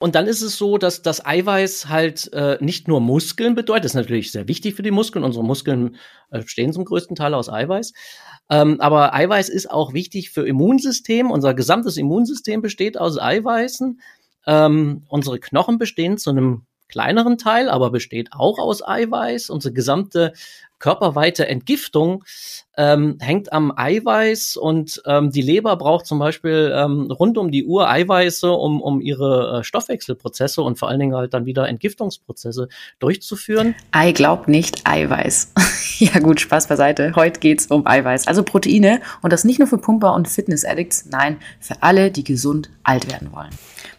Und dann ist es so, dass das Eiweiß halt äh, nicht nur Muskeln bedeutet, das ist natürlich sehr wichtig für die Muskeln. Unsere Muskeln äh, bestehen zum größten Teil aus Eiweiß. Ähm, aber Eiweiß ist auch wichtig für Immunsystem. Unser gesamtes Immunsystem besteht aus Eiweißen. Ähm, unsere Knochen bestehen zu einem kleineren Teil, aber besteht auch aus Eiweiß. Unsere gesamte körperweite Entgiftung ähm, hängt am Eiweiß und ähm, die Leber braucht zum Beispiel ähm, rund um die Uhr Eiweiße, um, um ihre äh, Stoffwechselprozesse und vor allen Dingen halt dann wieder Entgiftungsprozesse durchzuführen. Ei glaubt nicht Eiweiß. ja gut, Spaß beiseite. Heute geht's um Eiweiß, also Proteine und das nicht nur für Pumper und Fitness-Addicts, nein, für alle, die gesund alt werden wollen.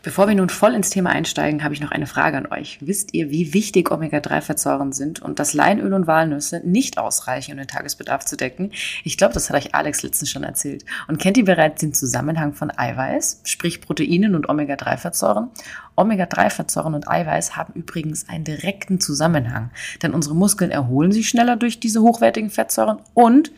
Bevor wir nun voll ins Thema einsteigen, habe ich noch eine Frage an euch. Wisst ihr, wie wichtig Omega-3-Fettsäuren sind und dass Leinöl und Walnüsse nicht ausreichen, um den Tagesbedarf zu decken? Ich glaube, das hat euch Alex letztens schon erzählt. Und kennt ihr bereits den Zusammenhang von Eiweiß, sprich Proteinen und Omega-3-Fettsäuren? Omega-3-Fettsäuren und Eiweiß haben übrigens einen direkten Zusammenhang, denn unsere Muskeln erholen sich schneller durch diese hochwertigen Fettsäuren und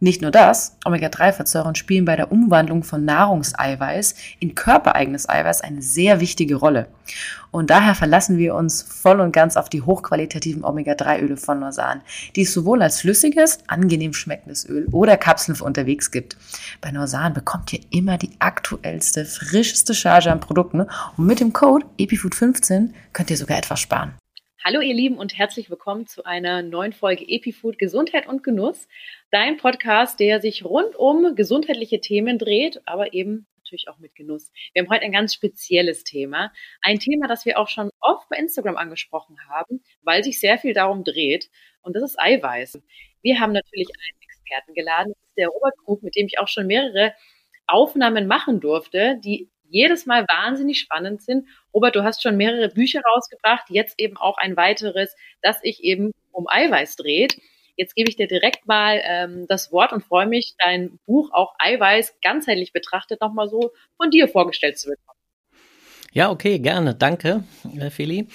nicht nur das, Omega-3-Fettsäuren spielen bei der Umwandlung von Nahrungseiweiß in körpereigenes Eiweiß eine sehr wichtige Rolle. Und daher verlassen wir uns voll und ganz auf die hochqualitativen Omega-3-Öle von Norsan, die es sowohl als flüssiges, angenehm schmeckendes Öl oder Kapseln für unterwegs gibt. Bei Norsan bekommt ihr immer die aktuellste, frischeste Charge an Produkten und mit dem Code EpiFood15 könnt ihr sogar etwas sparen. Hallo ihr Lieben und herzlich willkommen zu einer neuen Folge EpiFood Gesundheit und Genuss. Dein Podcast, der sich rund um gesundheitliche Themen dreht, aber eben natürlich auch mit Genuss. Wir haben heute ein ganz spezielles Thema. Ein Thema, das wir auch schon oft bei Instagram angesprochen haben, weil sich sehr viel darum dreht. Und das ist Eiweiß. Wir haben natürlich einen Experten geladen. Das ist der Robert Krug, mit dem ich auch schon mehrere Aufnahmen machen durfte, die jedes Mal wahnsinnig spannend sind. Robert, du hast schon mehrere Bücher rausgebracht, jetzt eben auch ein weiteres, das sich eben um Eiweiß dreht. Jetzt gebe ich dir direkt mal ähm, das Wort und freue mich, dein Buch auch Eiweiß ganzheitlich betrachtet nochmal so von dir vorgestellt zu bekommen. Ja, okay, gerne. Danke, äh, Feli.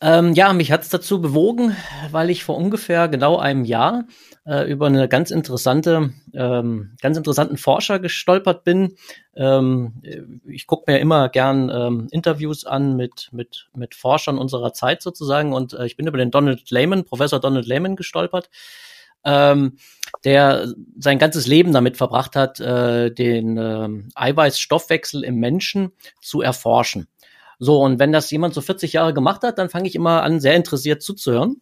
Ähm, ja, mich hat's dazu bewogen, weil ich vor ungefähr genau einem Jahr äh, über eine ganz interessante, ähm, ganz interessanten Forscher gestolpert bin. Ähm, ich gucke mir immer gern ähm, Interviews an mit, mit, mit Forschern unserer Zeit sozusagen und äh, ich bin über den Donald Lehman, Professor Donald Lehman gestolpert. Ähm, der sein ganzes Leben damit verbracht hat, äh, den äh, Eiweißstoffwechsel im Menschen zu erforschen. So, und wenn das jemand so 40 Jahre gemacht hat, dann fange ich immer an, sehr interessiert zuzuhören.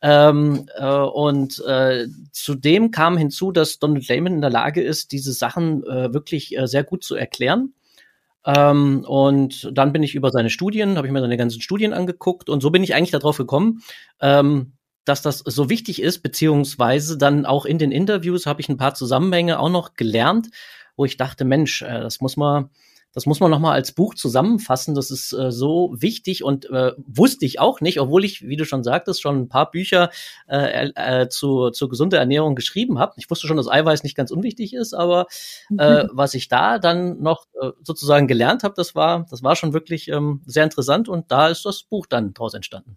Ähm, äh, und äh, zudem kam hinzu, dass Donald Lehman in der Lage ist, diese Sachen äh, wirklich äh, sehr gut zu erklären. Ähm, und dann bin ich über seine Studien, habe ich mir seine ganzen Studien angeguckt und so bin ich eigentlich darauf gekommen, ähm, dass das so wichtig ist, beziehungsweise dann auch in den Interviews habe ich ein paar Zusammenhänge auch noch gelernt, wo ich dachte, Mensch, äh, das muss man das muss man nochmal als Buch zusammenfassen. Das ist äh, so wichtig und äh, wusste ich auch nicht, obwohl ich, wie du schon sagtest, schon ein paar Bücher äh, äh, zu, zu gesunder Ernährung geschrieben habe. Ich wusste schon, dass Eiweiß nicht ganz unwichtig ist, aber äh, mhm. was ich da dann noch äh, sozusagen gelernt habe, das war, das war schon wirklich ähm, sehr interessant und da ist das Buch dann draus entstanden.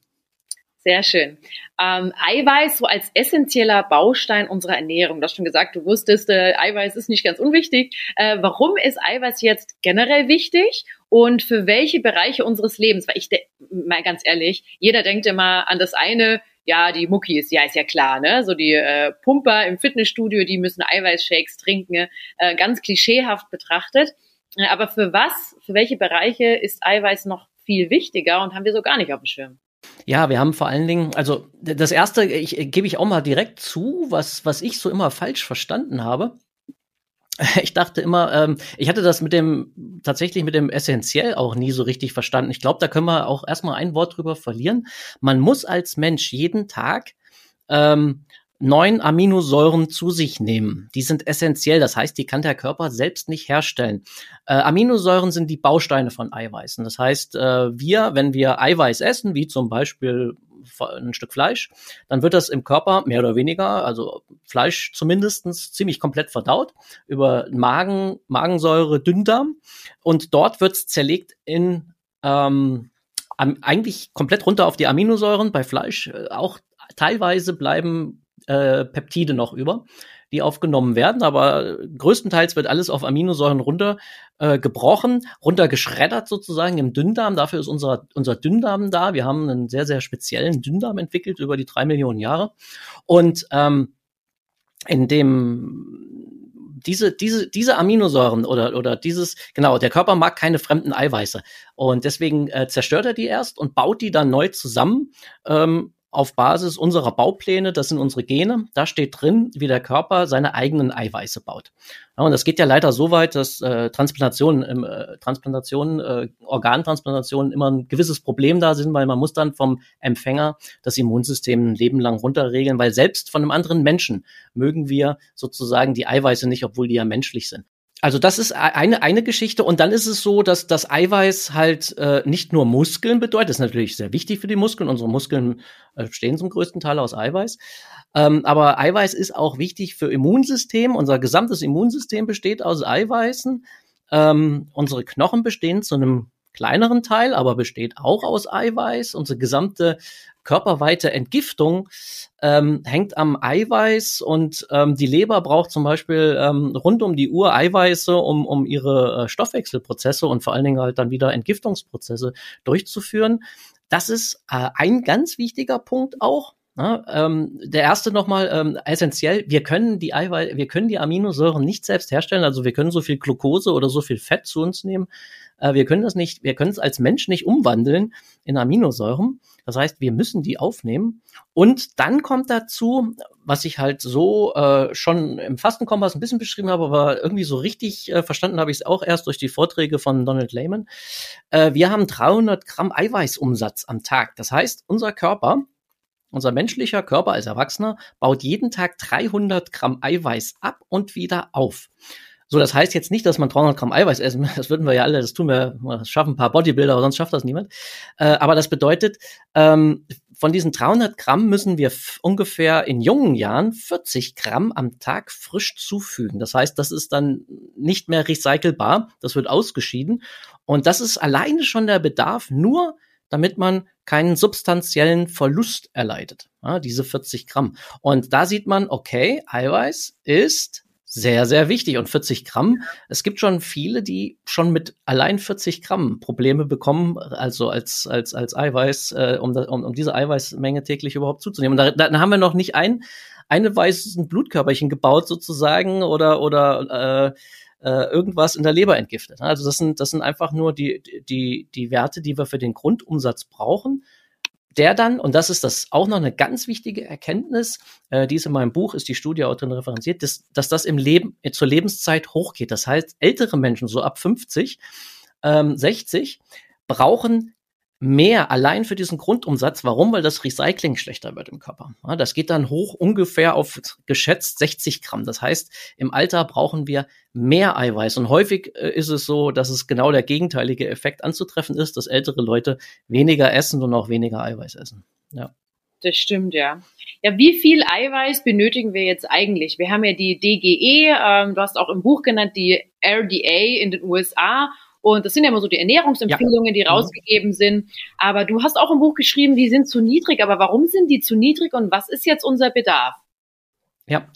Sehr schön. Ähm, Eiweiß so als essentieller Baustein unserer Ernährung. Du hast schon gesagt, du wusstest, äh, Eiweiß ist nicht ganz unwichtig. Äh, warum ist Eiweiß jetzt generell wichtig und für welche Bereiche unseres Lebens? Weil ich, mal ganz ehrlich, jeder denkt immer an das eine, ja, die Muckis, ja, ist ja klar, ne? So die äh, Pumper im Fitnessstudio, die müssen Eiweißshakes trinken, äh, ganz klischeehaft betrachtet. Äh, aber für was, für welche Bereiche ist Eiweiß noch viel wichtiger und haben wir so gar nicht auf dem Schirm? Ja, wir haben vor allen Dingen, also das erste, ich, gebe ich auch mal direkt zu, was, was ich so immer falsch verstanden habe. Ich dachte immer, ähm, ich hatte das mit dem, tatsächlich mit dem essentiell auch nie so richtig verstanden. Ich glaube, da können wir auch erstmal ein Wort drüber verlieren. Man muss als Mensch jeden Tag ähm, neun Aminosäuren zu sich nehmen. Die sind essentiell, das heißt, die kann der Körper selbst nicht herstellen. Äh, Aminosäuren sind die Bausteine von Eiweißen. Das heißt, äh, wir, wenn wir Eiweiß essen, wie zum Beispiel ein Stück Fleisch, dann wird das im Körper mehr oder weniger, also Fleisch zumindestens ziemlich komplett verdaut über Magen, Magensäure, Dünndarm und dort wird es zerlegt in ähm, eigentlich komplett runter auf die Aminosäuren bei Fleisch. Äh, auch teilweise bleiben äh, Peptide noch über die aufgenommen werden, aber größtenteils wird alles auf Aminosäuren runter äh, runtergeschreddert sozusagen im Dünndarm. Dafür ist unser, unser Dünndarm da. Wir haben einen sehr, sehr speziellen Dünndarm entwickelt über die drei Millionen Jahre. Und ähm, in dem diese, diese, diese Aminosäuren oder, oder dieses, genau, der Körper mag keine fremden Eiweiße. Und deswegen äh, zerstört er die erst und baut die dann neu zusammen. Ähm, auf Basis unserer Baupläne, das sind unsere Gene, da steht drin, wie der Körper seine eigenen Eiweiße baut. Ja, und das geht ja leider so weit, dass äh, Transplantationen, äh, Transplantationen, äh, Organtransplantationen immer ein gewisses Problem da sind, weil man muss dann vom Empfänger das Immunsystem ein Leben lang runterregeln, weil selbst von einem anderen Menschen mögen wir sozusagen die Eiweiße nicht, obwohl die ja menschlich sind. Also das ist eine, eine Geschichte. Und dann ist es so, dass das Eiweiß halt äh, nicht nur Muskeln bedeutet, das ist natürlich sehr wichtig für die Muskeln. Unsere Muskeln äh, bestehen zum größten Teil aus Eiweiß. Ähm, aber Eiweiß ist auch wichtig für Immunsystem. Unser gesamtes Immunsystem besteht aus Eiweißen. Ähm, unsere Knochen bestehen zu einem kleineren Teil, aber besteht auch aus Eiweiß. Unsere gesamte körperweite Entgiftung ähm, hängt am Eiweiß und ähm, die Leber braucht zum Beispiel ähm, rund um die Uhr Eiweiße, um, um ihre äh, Stoffwechselprozesse und vor allen Dingen halt dann wieder Entgiftungsprozesse durchzuführen. Das ist äh, ein ganz wichtiger Punkt auch. Ja, ähm, der erste nochmal ähm, essentiell, wir können die Eiweiß, wir können die Aminosäuren nicht selbst herstellen, also wir können so viel Glucose oder so viel Fett zu uns nehmen. Äh, wir können das nicht, wir können es als Mensch nicht umwandeln in Aminosäuren. Das heißt, wir müssen die aufnehmen. Und dann kommt dazu, was ich halt so äh, schon im Fastenkompass ein bisschen beschrieben habe, aber irgendwie so richtig äh, verstanden habe ich es auch erst durch die Vorträge von Donald Lehman. Äh, wir haben 300 Gramm Eiweißumsatz am Tag. Das heißt, unser Körper, unser menschlicher Körper als Erwachsener baut jeden Tag 300 Gramm Eiweiß ab und wieder auf. So, das heißt jetzt nicht, dass man 300 Gramm Eiweiß essen, das würden wir ja alle, das tun wir, das schaffen ein paar Bodybuilder, aber sonst schafft das niemand. Äh, aber das bedeutet, ähm, von diesen 300 Gramm müssen wir ungefähr in jungen Jahren 40 Gramm am Tag frisch zufügen. Das heißt, das ist dann nicht mehr recycelbar, das wird ausgeschieden. Und das ist alleine schon der Bedarf, nur damit man keinen substanziellen Verlust erleidet. Ja, diese 40 Gramm. Und da sieht man, okay, Eiweiß ist sehr, sehr wichtig. Und 40 Gramm, es gibt schon viele, die schon mit allein 40 Gramm Probleme bekommen, also als, als, als Eiweiß, äh, um, um, um diese Eiweißmenge täglich überhaupt zuzunehmen. Und da, da haben wir noch nicht ein, eine weißes Blutkörperchen gebaut sozusagen oder, oder äh, äh, irgendwas in der Leber entgiftet. Also das sind, das sind einfach nur die, die, die Werte, die wir für den Grundumsatz brauchen der dann, und das ist das auch noch eine ganz wichtige Erkenntnis, äh, die ist in meinem Buch, ist die Studie auch drin referenziert, dass, dass das im Leben, äh, zur Lebenszeit hochgeht. Das heißt, ältere Menschen, so ab 50, ähm, 60, brauchen mehr allein für diesen Grundumsatz. Warum? Weil das Recycling schlechter wird im Körper. Ja, das geht dann hoch ungefähr auf geschätzt 60 Gramm. Das heißt, im Alter brauchen wir mehr Eiweiß. Und häufig äh, ist es so, dass es genau der gegenteilige Effekt anzutreffen ist, dass ältere Leute weniger essen und auch weniger Eiweiß essen. Ja. Das stimmt, ja. Ja, wie viel Eiweiß benötigen wir jetzt eigentlich? Wir haben ja die DGE, ähm, du hast auch im Buch genannt, die RDA in den USA und das sind ja immer so die Ernährungsempfehlungen, die mhm. rausgegeben sind. Aber du hast auch im Buch geschrieben, die sind zu niedrig. Aber warum sind die zu niedrig und was ist jetzt unser Bedarf? Ja,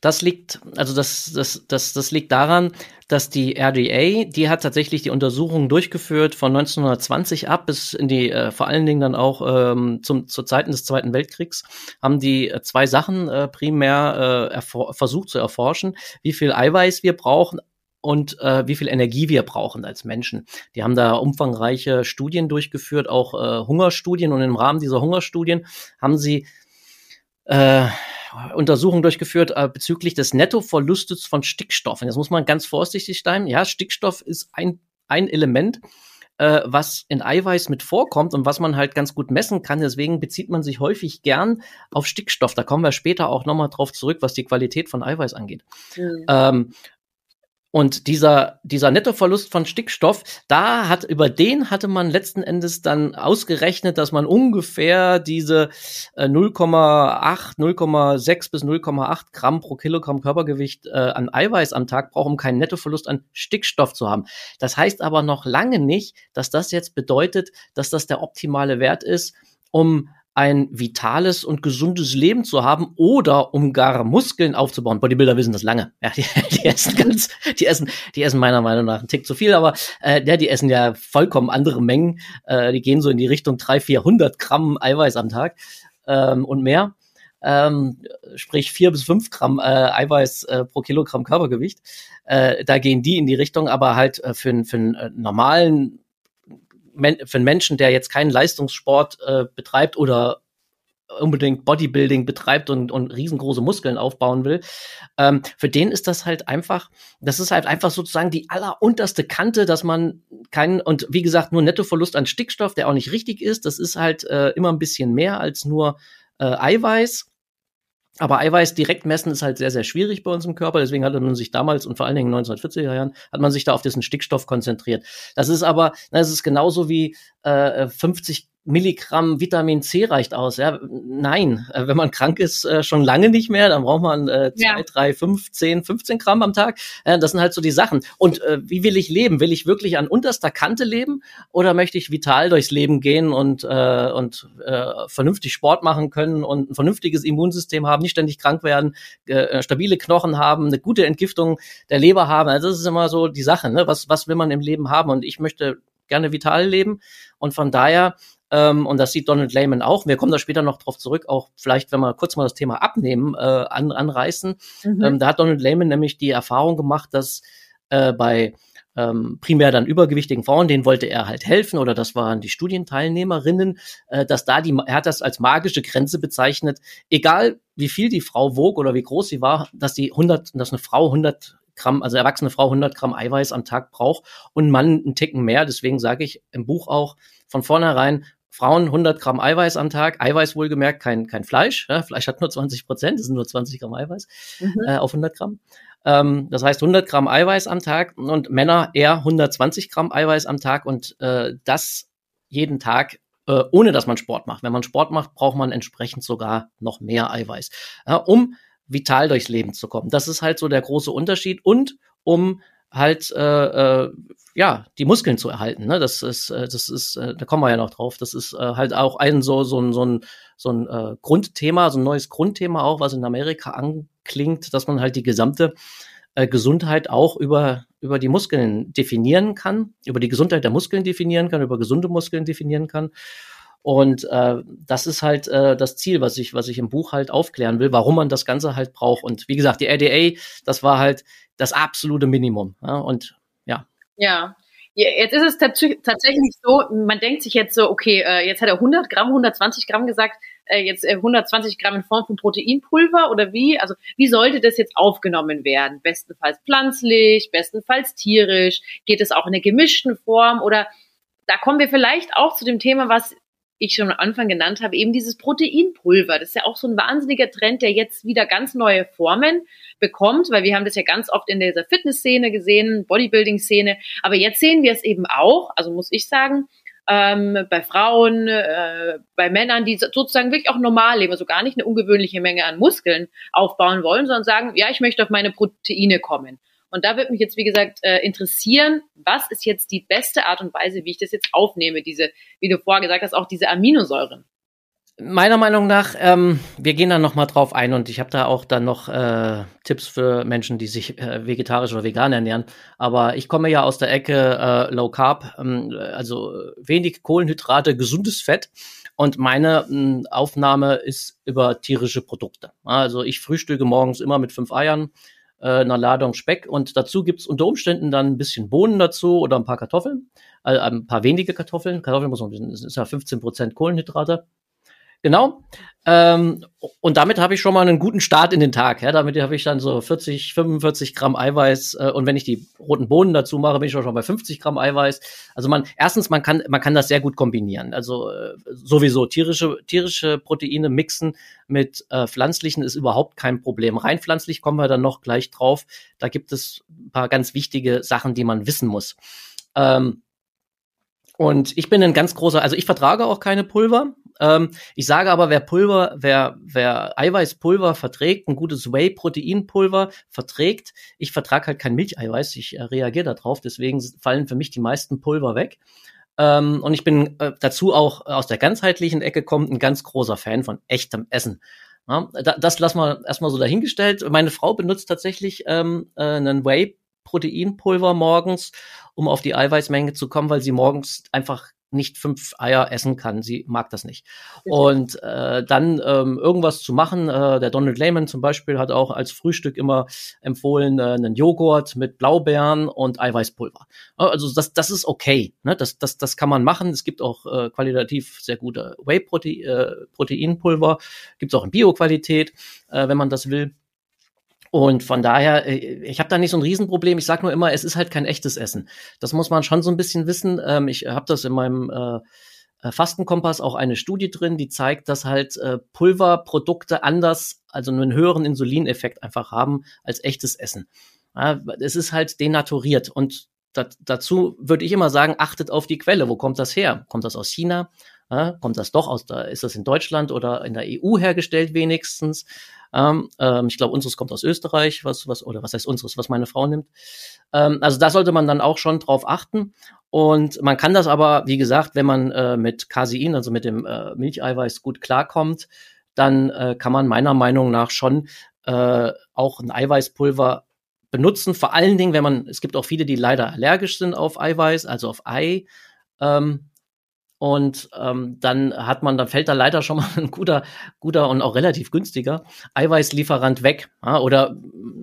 das liegt, also das, das, das, das liegt daran, dass die RDA, die hat tatsächlich die Untersuchungen durchgeführt von 1920 ab bis in die, äh, vor allen Dingen dann auch ähm, zum, zu Zeiten des Zweiten Weltkriegs, haben die äh, zwei Sachen äh, primär äh, versucht zu erforschen, wie viel Eiweiß wir brauchen, und äh, wie viel Energie wir brauchen als Menschen. Die haben da umfangreiche Studien durchgeführt, auch äh, Hungerstudien. Und im Rahmen dieser Hungerstudien haben sie äh, Untersuchungen durchgeführt äh, bezüglich des Nettoverlustes von Stickstoff. Und jetzt muss man ganz vorsichtig sein. Ja, Stickstoff ist ein, ein Element, äh, was in Eiweiß mit vorkommt und was man halt ganz gut messen kann. Deswegen bezieht man sich häufig gern auf Stickstoff. Da kommen wir später auch nochmal drauf zurück, was die Qualität von Eiweiß angeht. Mhm. Ähm, und dieser, dieser Nettoverlust von Stickstoff, da hat, über den hatte man letzten Endes dann ausgerechnet, dass man ungefähr diese äh, 0,8, 0,6 bis 0,8 Gramm pro Kilogramm Körpergewicht äh, an Eiweiß am Tag braucht, um keinen Nettoverlust an Stickstoff zu haben. Das heißt aber noch lange nicht, dass das jetzt bedeutet, dass das der optimale Wert ist, um ein vitales und gesundes Leben zu haben oder um gar Muskeln aufzubauen. Bodybuilder wissen das lange. Ja, die, die essen ganz, die essen, die essen meiner Meinung nach einen Tick zu viel, aber äh, ja, die essen ja vollkommen andere Mengen. Äh, die gehen so in die Richtung 300, 400 Gramm Eiweiß am Tag ähm, und mehr. Ähm, sprich vier bis fünf Gramm äh, Eiweiß äh, pro Kilogramm Körpergewicht. Äh, da gehen die in die Richtung, aber halt äh, für, für einen äh, normalen für einen Menschen, der jetzt keinen Leistungssport äh, betreibt oder unbedingt Bodybuilding betreibt und, und riesengroße Muskeln aufbauen will, ähm, für den ist das halt einfach, das ist halt einfach sozusagen die allerunterste Kante, dass man keinen, und wie gesagt, nur Nettoverlust an Stickstoff, der auch nicht richtig ist, das ist halt äh, immer ein bisschen mehr als nur äh, Eiweiß. Aber Eiweiß direkt messen ist halt sehr, sehr schwierig bei uns im Körper. Deswegen hatte man sich damals und vor allen Dingen in den 1940er Jahren hat man sich da auf diesen Stickstoff konzentriert. Das ist aber, das ist genauso wie äh, 50 Milligramm Vitamin C reicht aus. Ja, nein, äh, wenn man krank ist, äh, schon lange nicht mehr. Dann braucht man äh, zwei, ja. drei, fünf, zehn, 15 Gramm am Tag. Äh, das sind halt so die Sachen. Und äh, wie will ich leben? Will ich wirklich an unterster Kante leben oder möchte ich vital durchs Leben gehen und äh, und äh, vernünftig Sport machen können und ein vernünftiges Immunsystem haben, nicht ständig krank werden, äh, stabile Knochen haben, eine gute Entgiftung der Leber haben. Also das ist immer so die Sache. Ne? Was was will man im Leben haben? Und ich möchte gerne vital leben und von daher ähm, und das sieht Donald Lehman auch. Wir kommen da später noch drauf zurück, auch vielleicht, wenn wir kurz mal das Thema Abnehmen äh, an, anreißen. Mhm. Ähm, da hat Donald Lehman nämlich die Erfahrung gemacht, dass äh, bei ähm, primär dann übergewichtigen Frauen, denen wollte er halt helfen oder das waren die Studienteilnehmerinnen, äh, dass da die, er hat das als magische Grenze bezeichnet, egal wie viel die Frau wog oder wie groß sie war, dass die 100, dass eine Frau 100 Gramm, also erwachsene Frau 100 Gramm Eiweiß am Tag braucht und Mann einen Ticken mehr. Deswegen sage ich im Buch auch von vornherein, Frauen 100 Gramm Eiweiß am Tag, Eiweiß wohlgemerkt, kein, kein Fleisch. Ja, Fleisch hat nur 20 Prozent, das sind nur 20 Gramm Eiweiß mhm. äh, auf 100 Gramm. Ähm, das heißt 100 Gramm Eiweiß am Tag und Männer eher 120 Gramm Eiweiß am Tag und äh, das jeden Tag äh, ohne dass man Sport macht. Wenn man Sport macht, braucht man entsprechend sogar noch mehr Eiweiß, ja, um vital durchs Leben zu kommen. Das ist halt so der große Unterschied und um halt äh, äh, ja die Muskeln zu erhalten. Ne? Das ist, äh, das ist, äh, da kommen wir ja noch drauf. Das ist äh, halt auch ein so so ein so ein so ein äh, Grundthema, so ein neues Grundthema auch, was in Amerika anklingt, dass man halt die gesamte äh, Gesundheit auch über über die Muskeln definieren kann, über die Gesundheit der Muskeln definieren kann, über gesunde Muskeln definieren kann. Und äh, das ist halt äh, das Ziel, was ich, was ich im Buch halt aufklären will, warum man das Ganze halt braucht. Und wie gesagt, die RDA, das war halt das absolute Minimum. Ja? Und ja. Ja. Jetzt ist es tatsächlich so, man denkt sich jetzt so, okay, äh, jetzt hat er 100 Gramm, 120 Gramm gesagt, äh, jetzt 120 äh, Gramm in Form von Proteinpulver oder wie? Also wie sollte das jetzt aufgenommen werden? Bestenfalls pflanzlich, bestenfalls tierisch, geht es auch in einer gemischten Form oder da kommen wir vielleicht auch zu dem Thema, was ich schon am Anfang genannt habe, eben dieses Proteinpulver. Das ist ja auch so ein wahnsinniger Trend, der jetzt wieder ganz neue Formen bekommt, weil wir haben das ja ganz oft in dieser Fitnessszene gesehen, Bodybuilding-Szene. Aber jetzt sehen wir es eben auch, also muss ich sagen, ähm, bei Frauen, äh, bei Männern, die sozusagen wirklich auch normal leben, also gar nicht eine ungewöhnliche Menge an Muskeln aufbauen wollen, sondern sagen, ja, ich möchte auf meine Proteine kommen. Und da wird mich jetzt, wie gesagt, äh, interessieren, was ist jetzt die beste Art und Weise, wie ich das jetzt aufnehme, diese, wie du vorher gesagt hast, auch diese Aminosäuren. Meiner Meinung nach, ähm, wir gehen da noch mal drauf ein und ich habe da auch dann noch äh, Tipps für Menschen, die sich äh, vegetarisch oder vegan ernähren. Aber ich komme ja aus der Ecke äh, Low Carb, ähm, also wenig Kohlenhydrate, gesundes Fett. Und meine mh, Aufnahme ist über tierische Produkte. Also ich frühstücke morgens immer mit fünf Eiern, äh, einer Ladung Speck und dazu gibt's unter Umständen dann ein bisschen Bohnen dazu oder ein paar Kartoffeln, also ein paar wenige Kartoffeln. Kartoffeln muss man, das ist ja 15 Prozent Kohlenhydrate. Genau. Ähm, und damit habe ich schon mal einen guten Start in den Tag. Ja, damit habe ich dann so 40, 45 Gramm Eiweiß. Äh, und wenn ich die roten Bohnen dazu mache, bin ich schon bei 50 Gramm Eiweiß. Also man, erstens, man kann, man kann das sehr gut kombinieren. Also äh, sowieso tierische, tierische Proteine mixen mit äh, pflanzlichen ist überhaupt kein Problem. Rein pflanzlich kommen wir dann noch gleich drauf. Da gibt es ein paar ganz wichtige Sachen, die man wissen muss. Ähm, und ich bin ein ganz großer, also ich vertrage auch keine Pulver. Ähm, ich sage aber, wer Pulver, wer, wer Eiweißpulver verträgt, ein gutes Whey-Proteinpulver verträgt, ich vertrage halt kein Milcheiweiß, ich äh, reagiere darauf, deswegen fallen für mich die meisten Pulver weg. Ähm, und ich bin äh, dazu auch aus der ganzheitlichen Ecke kommt ein ganz großer Fan von echtem Essen. Ja, das lassen wir erstmal so dahingestellt. Meine Frau benutzt tatsächlich ähm, äh, einen Whey-Proteinpulver morgens, um auf die Eiweißmenge zu kommen, weil sie morgens einfach nicht fünf Eier essen kann. Sie mag das nicht. Und äh, dann ähm, irgendwas zu machen. Äh, der Donald Lehman zum Beispiel hat auch als Frühstück immer empfohlen, äh, einen Joghurt mit Blaubeeren und Eiweißpulver. Also das, das ist okay. Ne? Das, das, das kann man machen. Es gibt auch äh, qualitativ sehr gute Whey-Proteinpulver. Äh, gibt es auch in Bio-Qualität, äh, wenn man das will. Und von daher, äh, ich habe da nicht so ein Riesenproblem. Ich sage nur immer, es ist halt kein echtes Essen. Das muss man schon so ein bisschen wissen. Ähm, ich habe das in meinem äh, äh, Fastenkompass auch eine Studie drin, die zeigt, dass halt äh, Pulverprodukte anders, also einen höheren Insulineffekt einfach haben als echtes Essen. Ja, es ist halt denaturiert und dazu würde ich immer sagen, achtet auf die Quelle. Wo kommt das her? Kommt das aus China? Ja, kommt das doch aus, da ist das in Deutschland oder in der EU hergestellt wenigstens? Ähm, ähm, ich glaube, unseres kommt aus Österreich, was, was, oder was heißt unseres, was meine Frau nimmt. Ähm, also da sollte man dann auch schon drauf achten. Und man kann das aber, wie gesagt, wenn man äh, mit Casein, also mit dem äh, Milcheiweiß gut klarkommt, dann äh, kann man meiner Meinung nach schon äh, auch ein Eiweißpulver benutzen. Vor allen Dingen, wenn man, es gibt auch viele, die leider allergisch sind auf Eiweiß, also auf Ei. Ähm, und ähm, dann hat man, dann fällt da leider schon mal ein guter, guter und auch relativ günstiger Eiweißlieferant weg. Ja, oder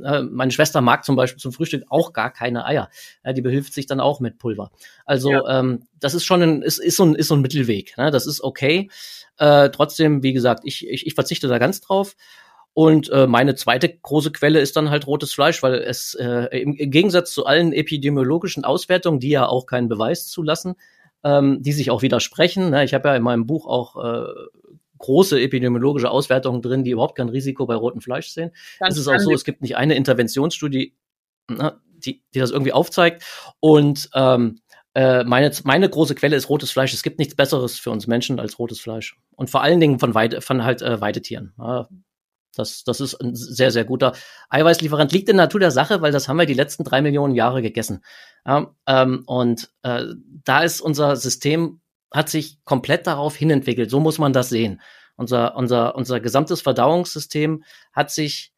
äh, meine Schwester mag zum Beispiel zum Frühstück auch gar keine Eier. Ja, die behilft sich dann auch mit Pulver. Also ja. ähm, das ist schon ein, ist, ist, so ein, ist so ein Mittelweg. Ne? Das ist okay. Äh, trotzdem, wie gesagt, ich, ich, ich verzichte da ganz drauf. Und äh, meine zweite große Quelle ist dann halt rotes Fleisch, weil es äh, im, im Gegensatz zu allen epidemiologischen Auswertungen, die ja auch keinen Beweis zulassen, ähm, die sich auch widersprechen. Ne? Ich habe ja in meinem Buch auch äh, große epidemiologische Auswertungen drin, die überhaupt kein Risiko bei rotem Fleisch sehen. Ganz es ist auch so, es gibt nicht eine Interventionsstudie, ne, die, die das irgendwie aufzeigt. Und ähm, äh, meine, meine große Quelle ist rotes Fleisch. Es gibt nichts Besseres für uns Menschen als rotes Fleisch. Und vor allen Dingen von, Weide, von halt äh, Weidetieren. Ja, das, das ist ein sehr, sehr guter Eiweißlieferant. Liegt in der Natur der Sache, weil das haben wir die letzten drei Millionen Jahre gegessen. Ja, ähm, und äh, da ist unser System, hat sich komplett darauf hinentwickelt. So muss man das sehen. Unser, unser, unser gesamtes Verdauungssystem hat sich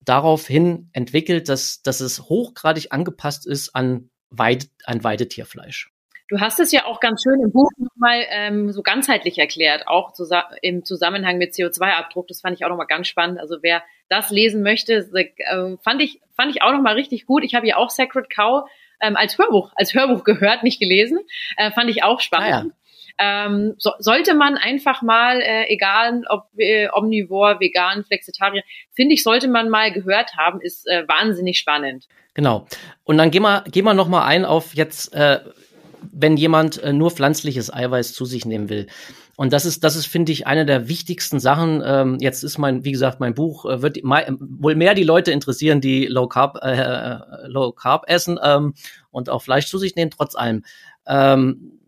darauf hin entwickelt, dass, dass es hochgradig angepasst ist an, Weide, an Weidetierfleisch. Du hast es ja auch ganz schön im Buch nochmal ähm, so ganzheitlich erklärt, auch zusa im Zusammenhang mit CO2-Abdruck. Das fand ich auch nochmal ganz spannend. Also wer das lesen möchte, äh, fand ich fand ich auch nochmal richtig gut. Ich habe ja auch Sacred Cow ähm, als Hörbuch als Hörbuch gehört, nicht gelesen. Äh, fand ich auch spannend. Ah, ja. Ähm, so, sollte man einfach mal, äh, egal ob äh, omnivor, vegan, flexitarier, finde ich, sollte man mal gehört haben, ist äh, wahnsinnig spannend. Genau. Und dann gehen wir, gehen wir noch mal ein auf jetzt, äh, wenn jemand äh, nur pflanzliches Eiweiß zu sich nehmen will. Und das ist, das ist, finde ich, eine der wichtigsten Sachen. Ähm, jetzt ist mein, wie gesagt, mein Buch äh, wird mai, wohl mehr die Leute interessieren, die Low Carb, äh, äh, Low Carb essen ähm, und auch Fleisch zu sich nehmen, trotz allem. Ähm,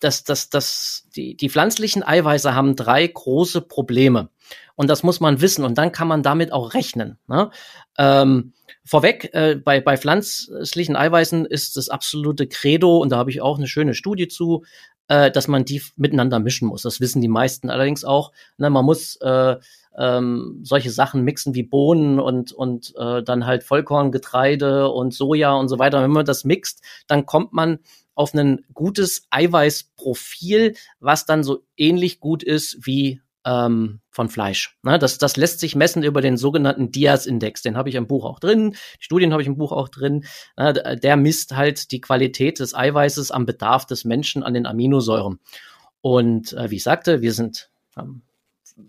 das, das, das, die, die pflanzlichen Eiweiße haben drei große Probleme. Und das muss man wissen. Und dann kann man damit auch rechnen. Ne? Ähm, Vorweg, äh, bei, bei pflanzlichen Eiweißen ist das absolute Credo, und da habe ich auch eine schöne Studie zu, äh, dass man die miteinander mischen muss. Das wissen die meisten allerdings auch. Ne, man muss äh, ähm, solche Sachen mixen wie Bohnen und, und äh, dann halt Vollkorngetreide und Soja und so weiter. Wenn man das mixt, dann kommt man auf ein gutes Eiweißprofil, was dann so ähnlich gut ist wie ähm, von Fleisch. Ne, das, das lässt sich messen über den sogenannten Diaz-Index. Den habe ich im Buch auch drin. Die Studien habe ich im Buch auch drin. Ne, der misst halt die Qualität des Eiweißes am Bedarf des Menschen an den Aminosäuren. Und äh, wie ich sagte, wir sind ähm,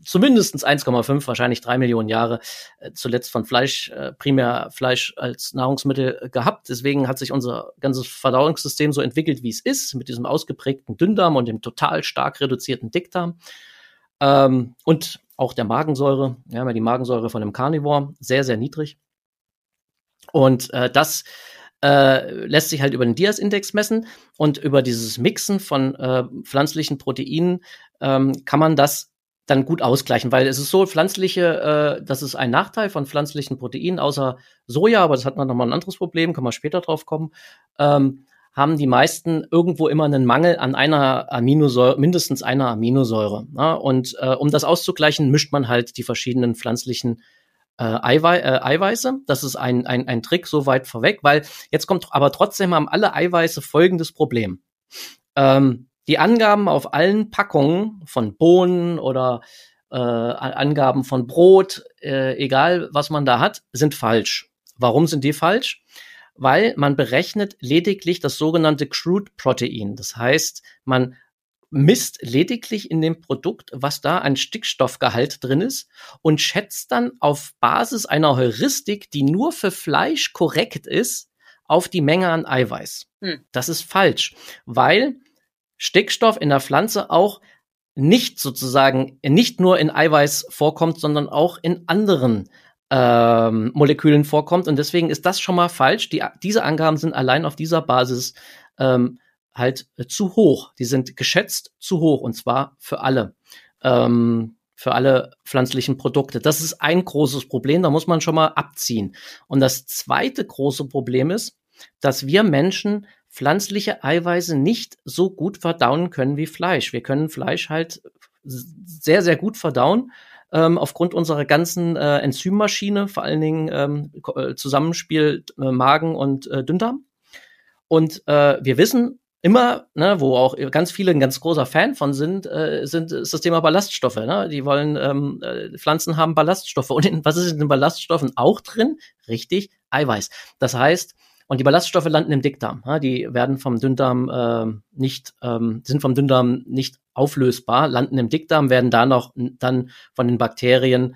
zumindest 1,5, wahrscheinlich drei Millionen Jahre äh, zuletzt von Fleisch, äh, primär Fleisch als Nahrungsmittel gehabt. Deswegen hat sich unser ganzes Verdauungssystem so entwickelt, wie es ist, mit diesem ausgeprägten Dünndarm und dem total stark reduzierten Dickdarm. Ähm, und auch der Magensäure. Ja die Magensäure von einem Carnivore, sehr, sehr niedrig. Und äh, das äh, lässt sich halt über den Diaz-Index messen und über dieses Mixen von äh, pflanzlichen Proteinen ähm, kann man das dann gut ausgleichen, weil es ist so, pflanzliche, äh, das ist ein Nachteil von pflanzlichen Proteinen, außer Soja, aber das hat man nochmal ein anderes Problem, kann man später drauf kommen. Ähm, haben die meisten irgendwo immer einen Mangel an einer Aminosäure, mindestens einer Aminosäure. Ja? Und äh, um das auszugleichen, mischt man halt die verschiedenen pflanzlichen äh, Eiwei äh, Eiweiße. Das ist ein, ein, ein Trick so weit vorweg, weil jetzt kommt aber trotzdem haben alle Eiweiße folgendes Problem. Ähm, die Angaben auf allen Packungen von Bohnen oder äh, Angaben von Brot, äh, egal was man da hat, sind falsch. Warum sind die falsch? Weil man berechnet lediglich das sogenannte Crude Protein. Das heißt, man misst lediglich in dem Produkt, was da an Stickstoffgehalt drin ist und schätzt dann auf Basis einer Heuristik, die nur für Fleisch korrekt ist, auf die Menge an Eiweiß. Hm. Das ist falsch, weil Stickstoff in der Pflanze auch nicht sozusagen nicht nur in Eiweiß vorkommt, sondern auch in anderen ähm, Molekülen vorkommt. Und deswegen ist das schon mal falsch. Die, diese Angaben sind allein auf dieser Basis ähm, halt äh, zu hoch. Die sind geschätzt zu hoch und zwar für alle. Ähm, für alle pflanzlichen Produkte. Das ist ein großes Problem, da muss man schon mal abziehen. Und das zweite große Problem ist, dass wir Menschen pflanzliche Eiweiße nicht so gut verdauen können wie Fleisch. Wir können Fleisch halt sehr, sehr gut verdauen. Ähm, aufgrund unserer ganzen äh, Enzymmaschine, vor allen Dingen ähm, äh, Zusammenspiel äh, Magen und äh, Dünndarm. Und äh, wir wissen, immer, ne, wo auch ganz viele ein ganz großer Fan von sind, äh, sind ist das Thema Ballaststoffe. Ne? Die wollen ähm, äh, Pflanzen haben Ballaststoffe. Und in, was ist in den Ballaststoffen auch drin? Richtig, Eiweiß. Das heißt, und die Ballaststoffe landen im Dickdarm. Ja? Die werden vom Dünndarm äh, nicht, ähm, sind vom Dünndarm nicht auflösbar, landen im Dickdarm, werden da noch dann von den Bakterien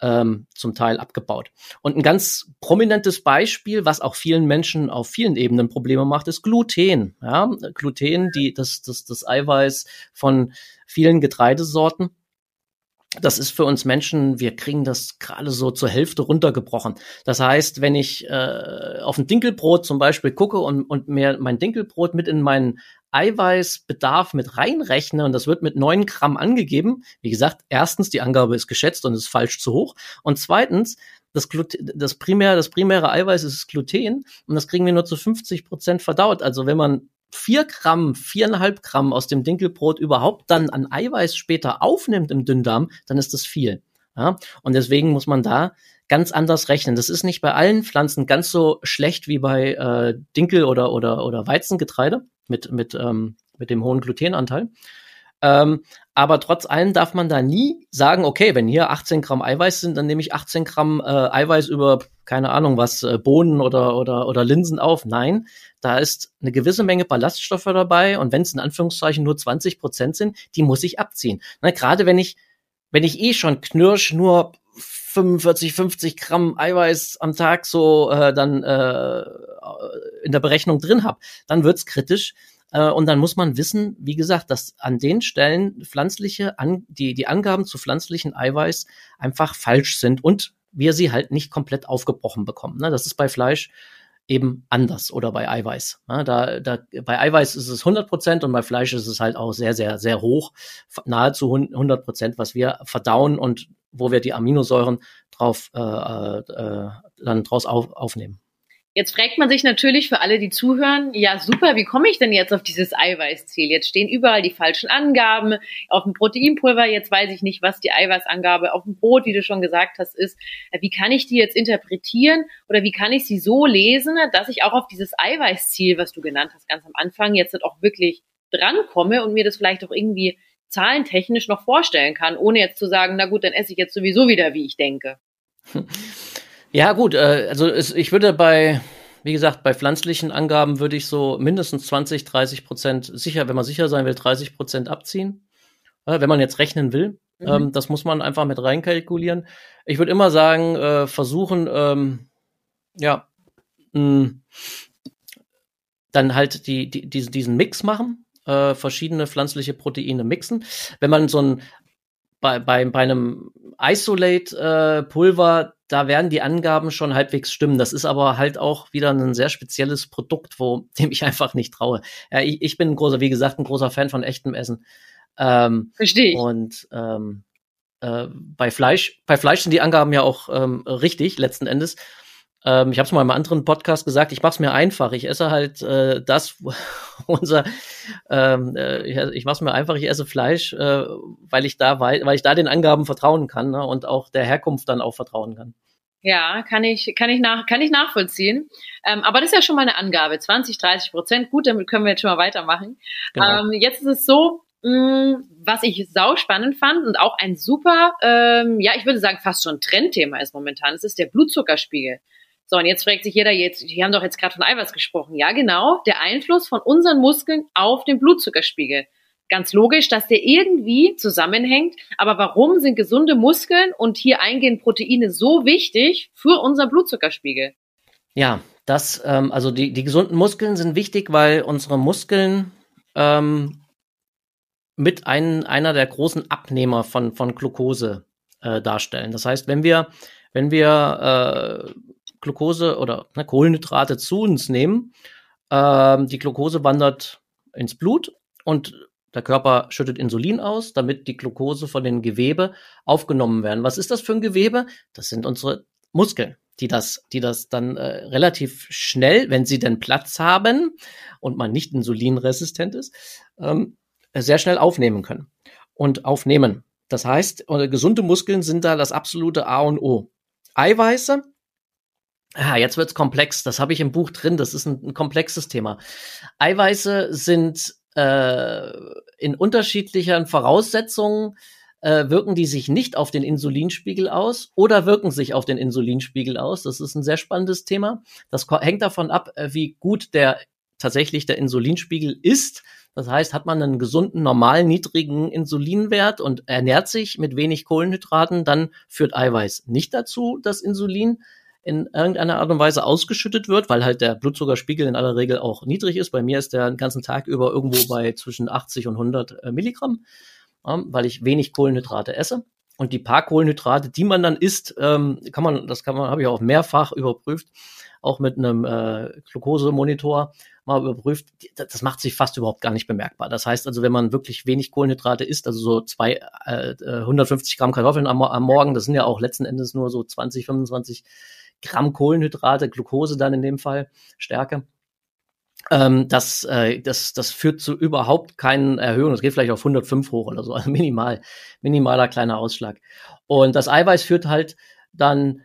ähm, zum Teil abgebaut. Und ein ganz prominentes Beispiel, was auch vielen Menschen auf vielen Ebenen Probleme macht, ist Gluten. Ja? Gluten, die, das, das, das Eiweiß von vielen Getreidesorten. Das ist für uns Menschen, wir kriegen das gerade so zur Hälfte runtergebrochen. Das heißt, wenn ich äh, auf ein Dinkelbrot zum Beispiel gucke und, und mir mein Dinkelbrot mit in meinen Eiweißbedarf mit reinrechne und das wird mit neun Gramm angegeben, wie gesagt, erstens, die Angabe ist geschätzt und ist falsch zu hoch. Und zweitens, das, Glut das, primär, das primäre Eiweiß ist Gluten und das kriegen wir nur zu 50 Prozent verdaut. Also wenn man vier Gramm, viereinhalb Gramm aus dem Dinkelbrot überhaupt dann an Eiweiß später aufnimmt im Dünndarm, dann ist das viel. Ja? Und deswegen muss man da ganz anders rechnen. Das ist nicht bei allen Pflanzen ganz so schlecht wie bei äh, Dinkel oder, oder, oder Weizengetreide mit, mit, ähm, mit dem hohen Glutenanteil. Ähm, aber trotz allem darf man da nie sagen, okay, wenn hier 18 Gramm Eiweiß sind, dann nehme ich 18 Gramm äh, Eiweiß über, keine Ahnung was, äh, Bohnen oder, oder, oder Linsen auf. Nein, da ist eine gewisse Menge Ballaststoffe dabei und wenn es in Anführungszeichen nur 20 Prozent sind, die muss ich abziehen. Na, gerade wenn ich, wenn ich eh schon knirsch nur 45, 50 Gramm Eiweiß am Tag so äh, dann äh, in der Berechnung drin habe, dann wird's kritisch. Äh, und dann muss man wissen, wie gesagt, dass an den Stellen pflanzliche, an, die, die Angaben zu pflanzlichen Eiweiß einfach falsch sind und wir sie halt nicht komplett aufgebrochen bekommen. Ne? Das ist bei Fleisch eben anders oder bei Eiweiß. Ja, da, da, bei Eiweiß ist es 100 Prozent und bei Fleisch ist es halt auch sehr, sehr, sehr hoch, nahezu 100 Prozent, was wir verdauen und wo wir die Aminosäuren drauf äh, äh, dann draus auf, aufnehmen. Jetzt fragt man sich natürlich für alle, die zuhören, ja super, wie komme ich denn jetzt auf dieses Eiweißziel? Jetzt stehen überall die falschen Angaben auf dem Proteinpulver, jetzt weiß ich nicht, was die Eiweißangabe auf dem Brot, wie du schon gesagt hast, ist. Wie kann ich die jetzt interpretieren oder wie kann ich sie so lesen, dass ich auch auf dieses Eiweißziel, was du genannt hast, ganz am Anfang, jetzt auch wirklich drankomme und mir das vielleicht auch irgendwie zahlentechnisch noch vorstellen kann, ohne jetzt zu sagen, na gut, dann esse ich jetzt sowieso wieder, wie ich denke. Ja, gut, äh, also ich würde bei, wie gesagt, bei pflanzlichen Angaben würde ich so mindestens 20, 30 Prozent sicher, wenn man sicher sein will, 30 Prozent abziehen, äh, wenn man jetzt rechnen will. Mhm. Ähm, das muss man einfach mit reinkalkulieren. Ich würde immer sagen, äh, versuchen, ähm, ja, mh, dann halt die, die, diesen Mix machen, äh, verschiedene pflanzliche Proteine mixen. Wenn man so ein bei, bei, bei einem Isolate-Pulver, äh, da werden die Angaben schon halbwegs stimmen. Das ist aber halt auch wieder ein sehr spezielles Produkt, wo dem ich einfach nicht traue. Ja, ich, ich bin ein großer, wie gesagt, ein großer Fan von echtem Essen. Ähm, Verstehe. Und ähm, äh, bei Fleisch, bei Fleisch sind die Angaben ja auch ähm, richtig, letzten Endes. Ähm, ich habe es mal in einem anderen Podcast gesagt, ich mache es mir einfach. Ich esse halt äh, das, unser, ähm, äh, ich, mache es mir einfach, ich esse Fleisch, äh, weil ich da weil, weil ich da den Angaben vertrauen kann ne, und auch der Herkunft dann auch vertrauen kann. Ja, kann ich, kann ich, nach, kann ich nachvollziehen. Ähm, aber das ist ja schon mal eine Angabe. 20, 30 Prozent. Gut, damit können wir jetzt schon mal weitermachen. Genau. Ähm, jetzt ist es so, mh, mm, was ich sau spannend fand und auch ein super, ähm, ja, ich würde sagen, fast schon Trendthema ist momentan. Es ist der Blutzuckerspiegel. So, und jetzt fragt sich jeder jetzt, die haben doch jetzt gerade von Eiweiß gesprochen. Ja, genau, der Einfluss von unseren Muskeln auf den Blutzuckerspiegel. Ganz logisch, dass der irgendwie zusammenhängt. Aber warum sind gesunde Muskeln und hier eingehend Proteine so wichtig für unseren Blutzuckerspiegel? Ja, das, ähm, also die, die gesunden Muskeln sind wichtig, weil unsere Muskeln ähm, mit ein, einer der großen Abnehmer von, von Glucose äh, darstellen. Das heißt, wenn wir, wenn wir äh, Glucose oder ne, Kohlenhydrate zu uns nehmen, äh, die Glucose wandert ins Blut und der Körper schüttet Insulin aus, damit die Glucose von den Gewebe aufgenommen werden. Was ist das für ein Gewebe? Das sind unsere Muskeln, die das, die das dann äh, relativ schnell, wenn sie denn Platz haben und man nicht insulinresistent ist, ähm, sehr schnell aufnehmen können und aufnehmen. Das heißt, äh, gesunde Muskeln sind da das absolute A und O. Eiweiße Ah, jetzt wird's komplex. Das habe ich im Buch drin. Das ist ein, ein komplexes Thema. Eiweiße sind äh, in unterschiedlichen Voraussetzungen äh, wirken die sich nicht auf den Insulinspiegel aus oder wirken sich auf den Insulinspiegel aus. Das ist ein sehr spannendes Thema. Das hängt davon ab, äh, wie gut der tatsächlich der Insulinspiegel ist. Das heißt, hat man einen gesunden, normalen, niedrigen Insulinwert und ernährt sich mit wenig Kohlenhydraten, dann führt Eiweiß nicht dazu, dass Insulin in irgendeiner Art und Weise ausgeschüttet wird, weil halt der Blutzuckerspiegel in aller Regel auch niedrig ist. Bei mir ist der den ganzen Tag über irgendwo bei zwischen 80 und 100 äh, Milligramm, ja, weil ich wenig Kohlenhydrate esse. Und die paar Kohlenhydrate, die man dann isst, ähm, kann man, das kann man, habe ich auch mehrfach überprüft, auch mit einem äh, Glukosemonitor mal überprüft, das macht sich fast überhaupt gar nicht bemerkbar. Das heißt also, wenn man wirklich wenig Kohlenhydrate isst, also so zwei, äh, 150 Gramm Kartoffeln am, am Morgen, das sind ja auch letzten Endes nur so 20, 25 Gramm Kohlenhydrate, Glucose dann in dem Fall, Stärke. Ähm, das, äh, das, das führt zu überhaupt keinen Erhöhungen. Das geht vielleicht auf 105 hoch oder so, also minimal, minimaler kleiner Ausschlag. Und das Eiweiß führt halt dann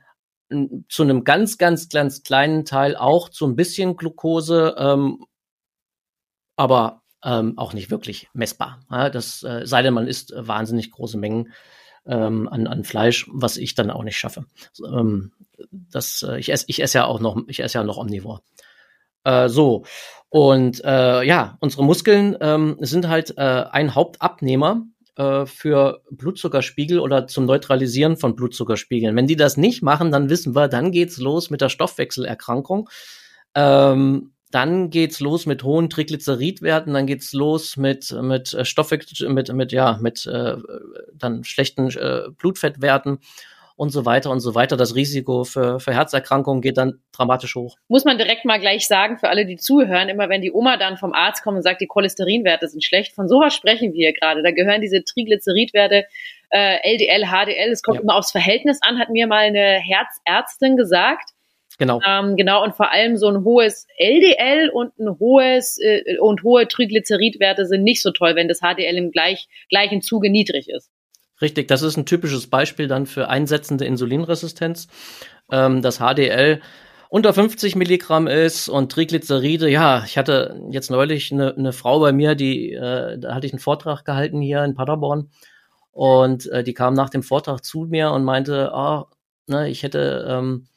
zu einem ganz, ganz, ganz kleinen Teil auch zu ein bisschen Glucose, ähm, aber ähm, auch nicht wirklich messbar. Ja, das äh, sei denn, man isst wahnsinnig große Mengen ähm, an, an Fleisch, was ich dann auch nicht schaffe. Ähm, das, äh, ich esse ich esse ja auch noch, ich esse ja noch Omnivore. Äh, so. Und äh, ja, unsere Muskeln ähm, sind halt äh, ein Hauptabnehmer äh, für Blutzuckerspiegel oder zum Neutralisieren von Blutzuckerspiegeln. Wenn die das nicht machen, dann wissen wir, dann geht's los mit der Stoffwechselerkrankung. Ähm, dann geht's los mit hohen Triglyceridwerten, dann geht's los mit mit äh, Stoffwechsel mit mit ja mit äh, dann schlechten äh, Blutfettwerten und so weiter und so weiter. Das Risiko für, für Herzerkrankungen geht dann dramatisch hoch. Muss man direkt mal gleich sagen, für alle, die zuhören, immer wenn die Oma dann vom Arzt kommt und sagt, die Cholesterinwerte sind schlecht, von sowas sprechen wir hier gerade. Da gehören diese Triglyceridwerte, äh, LDL, HDL, es kommt ja. immer aufs Verhältnis an, hat mir mal eine Herzärztin gesagt. Genau. Ähm, genau, und vor allem so ein hohes LDL und ein hohes äh, und hohe Triglyceridwerte sind nicht so toll, wenn das HDL im gleich, gleichen Zuge niedrig ist. Richtig, das ist ein typisches Beispiel dann für einsetzende Insulinresistenz. Ähm, das HDL unter 50 Milligramm ist und Triglyceride, ja, ich hatte jetzt neulich eine, eine Frau bei mir, die, äh, da hatte ich einen Vortrag gehalten hier in Paderborn und äh, die kam nach dem Vortrag zu mir und meinte, ah, oh, ne, ich hätte ähm,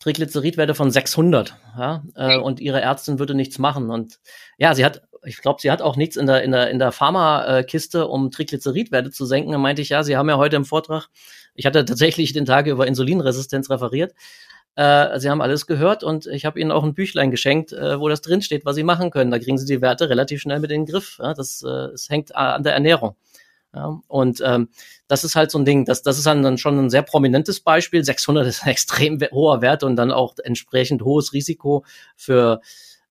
Triglyceridwerte von 600, ja, äh, und ihre Ärztin würde nichts machen und ja, sie hat ich glaube, sie hat auch nichts in der, in der, in der Pharmakiste, um Triglyceridwerte zu senken. Da meinte ich, ja, Sie haben ja heute im Vortrag, ich hatte tatsächlich den Tag über Insulinresistenz referiert. Äh, sie haben alles gehört und ich habe Ihnen auch ein Büchlein geschenkt, äh, wo das drinsteht, was Sie machen können. Da kriegen Sie die Werte relativ schnell mit in den Griff. Ja? Das, äh, das hängt an der Ernährung. Ja, und ähm, das ist halt so ein Ding, das, das ist dann, dann schon ein sehr prominentes Beispiel. 600 ist ein extrem hoher Wert und dann auch entsprechend hohes Risiko für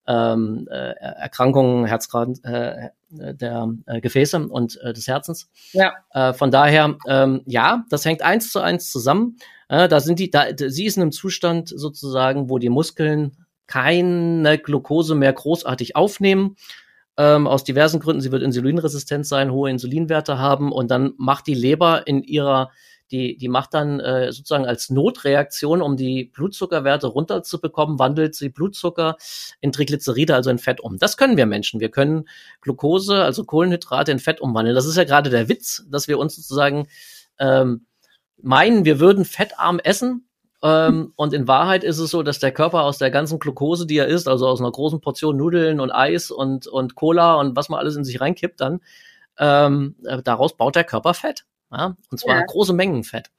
ähm, äh, Erkrankungen Herzgrad, äh, der äh, Gefäße und äh, des Herzens. Ja. Äh, von daher, ähm, ja, das hängt eins zu eins zusammen. Äh, da sind die, da, sie ist in einem Zustand sozusagen, wo die Muskeln keine Glucose mehr großartig aufnehmen. Ähm, aus diversen Gründen. Sie wird insulinresistent sein, hohe Insulinwerte haben und dann macht die Leber in ihrer die, die macht dann äh, sozusagen als Notreaktion, um die Blutzuckerwerte runterzubekommen, wandelt sie Blutzucker in Triglyceride, also in Fett um. Das können wir Menschen. Wir können Glucose, also Kohlenhydrate in Fett umwandeln. Das ist ja gerade der Witz, dass wir uns sozusagen ähm, meinen, wir würden fettarm essen, ähm, und in Wahrheit ist es so, dass der Körper aus der ganzen Glucose, die er isst, also aus einer großen Portion Nudeln und Eis und, und Cola und was man alles in sich reinkippt, dann ähm, äh, daraus baut der Körper Fett. Ja? Und zwar ja. große Mengen Fett.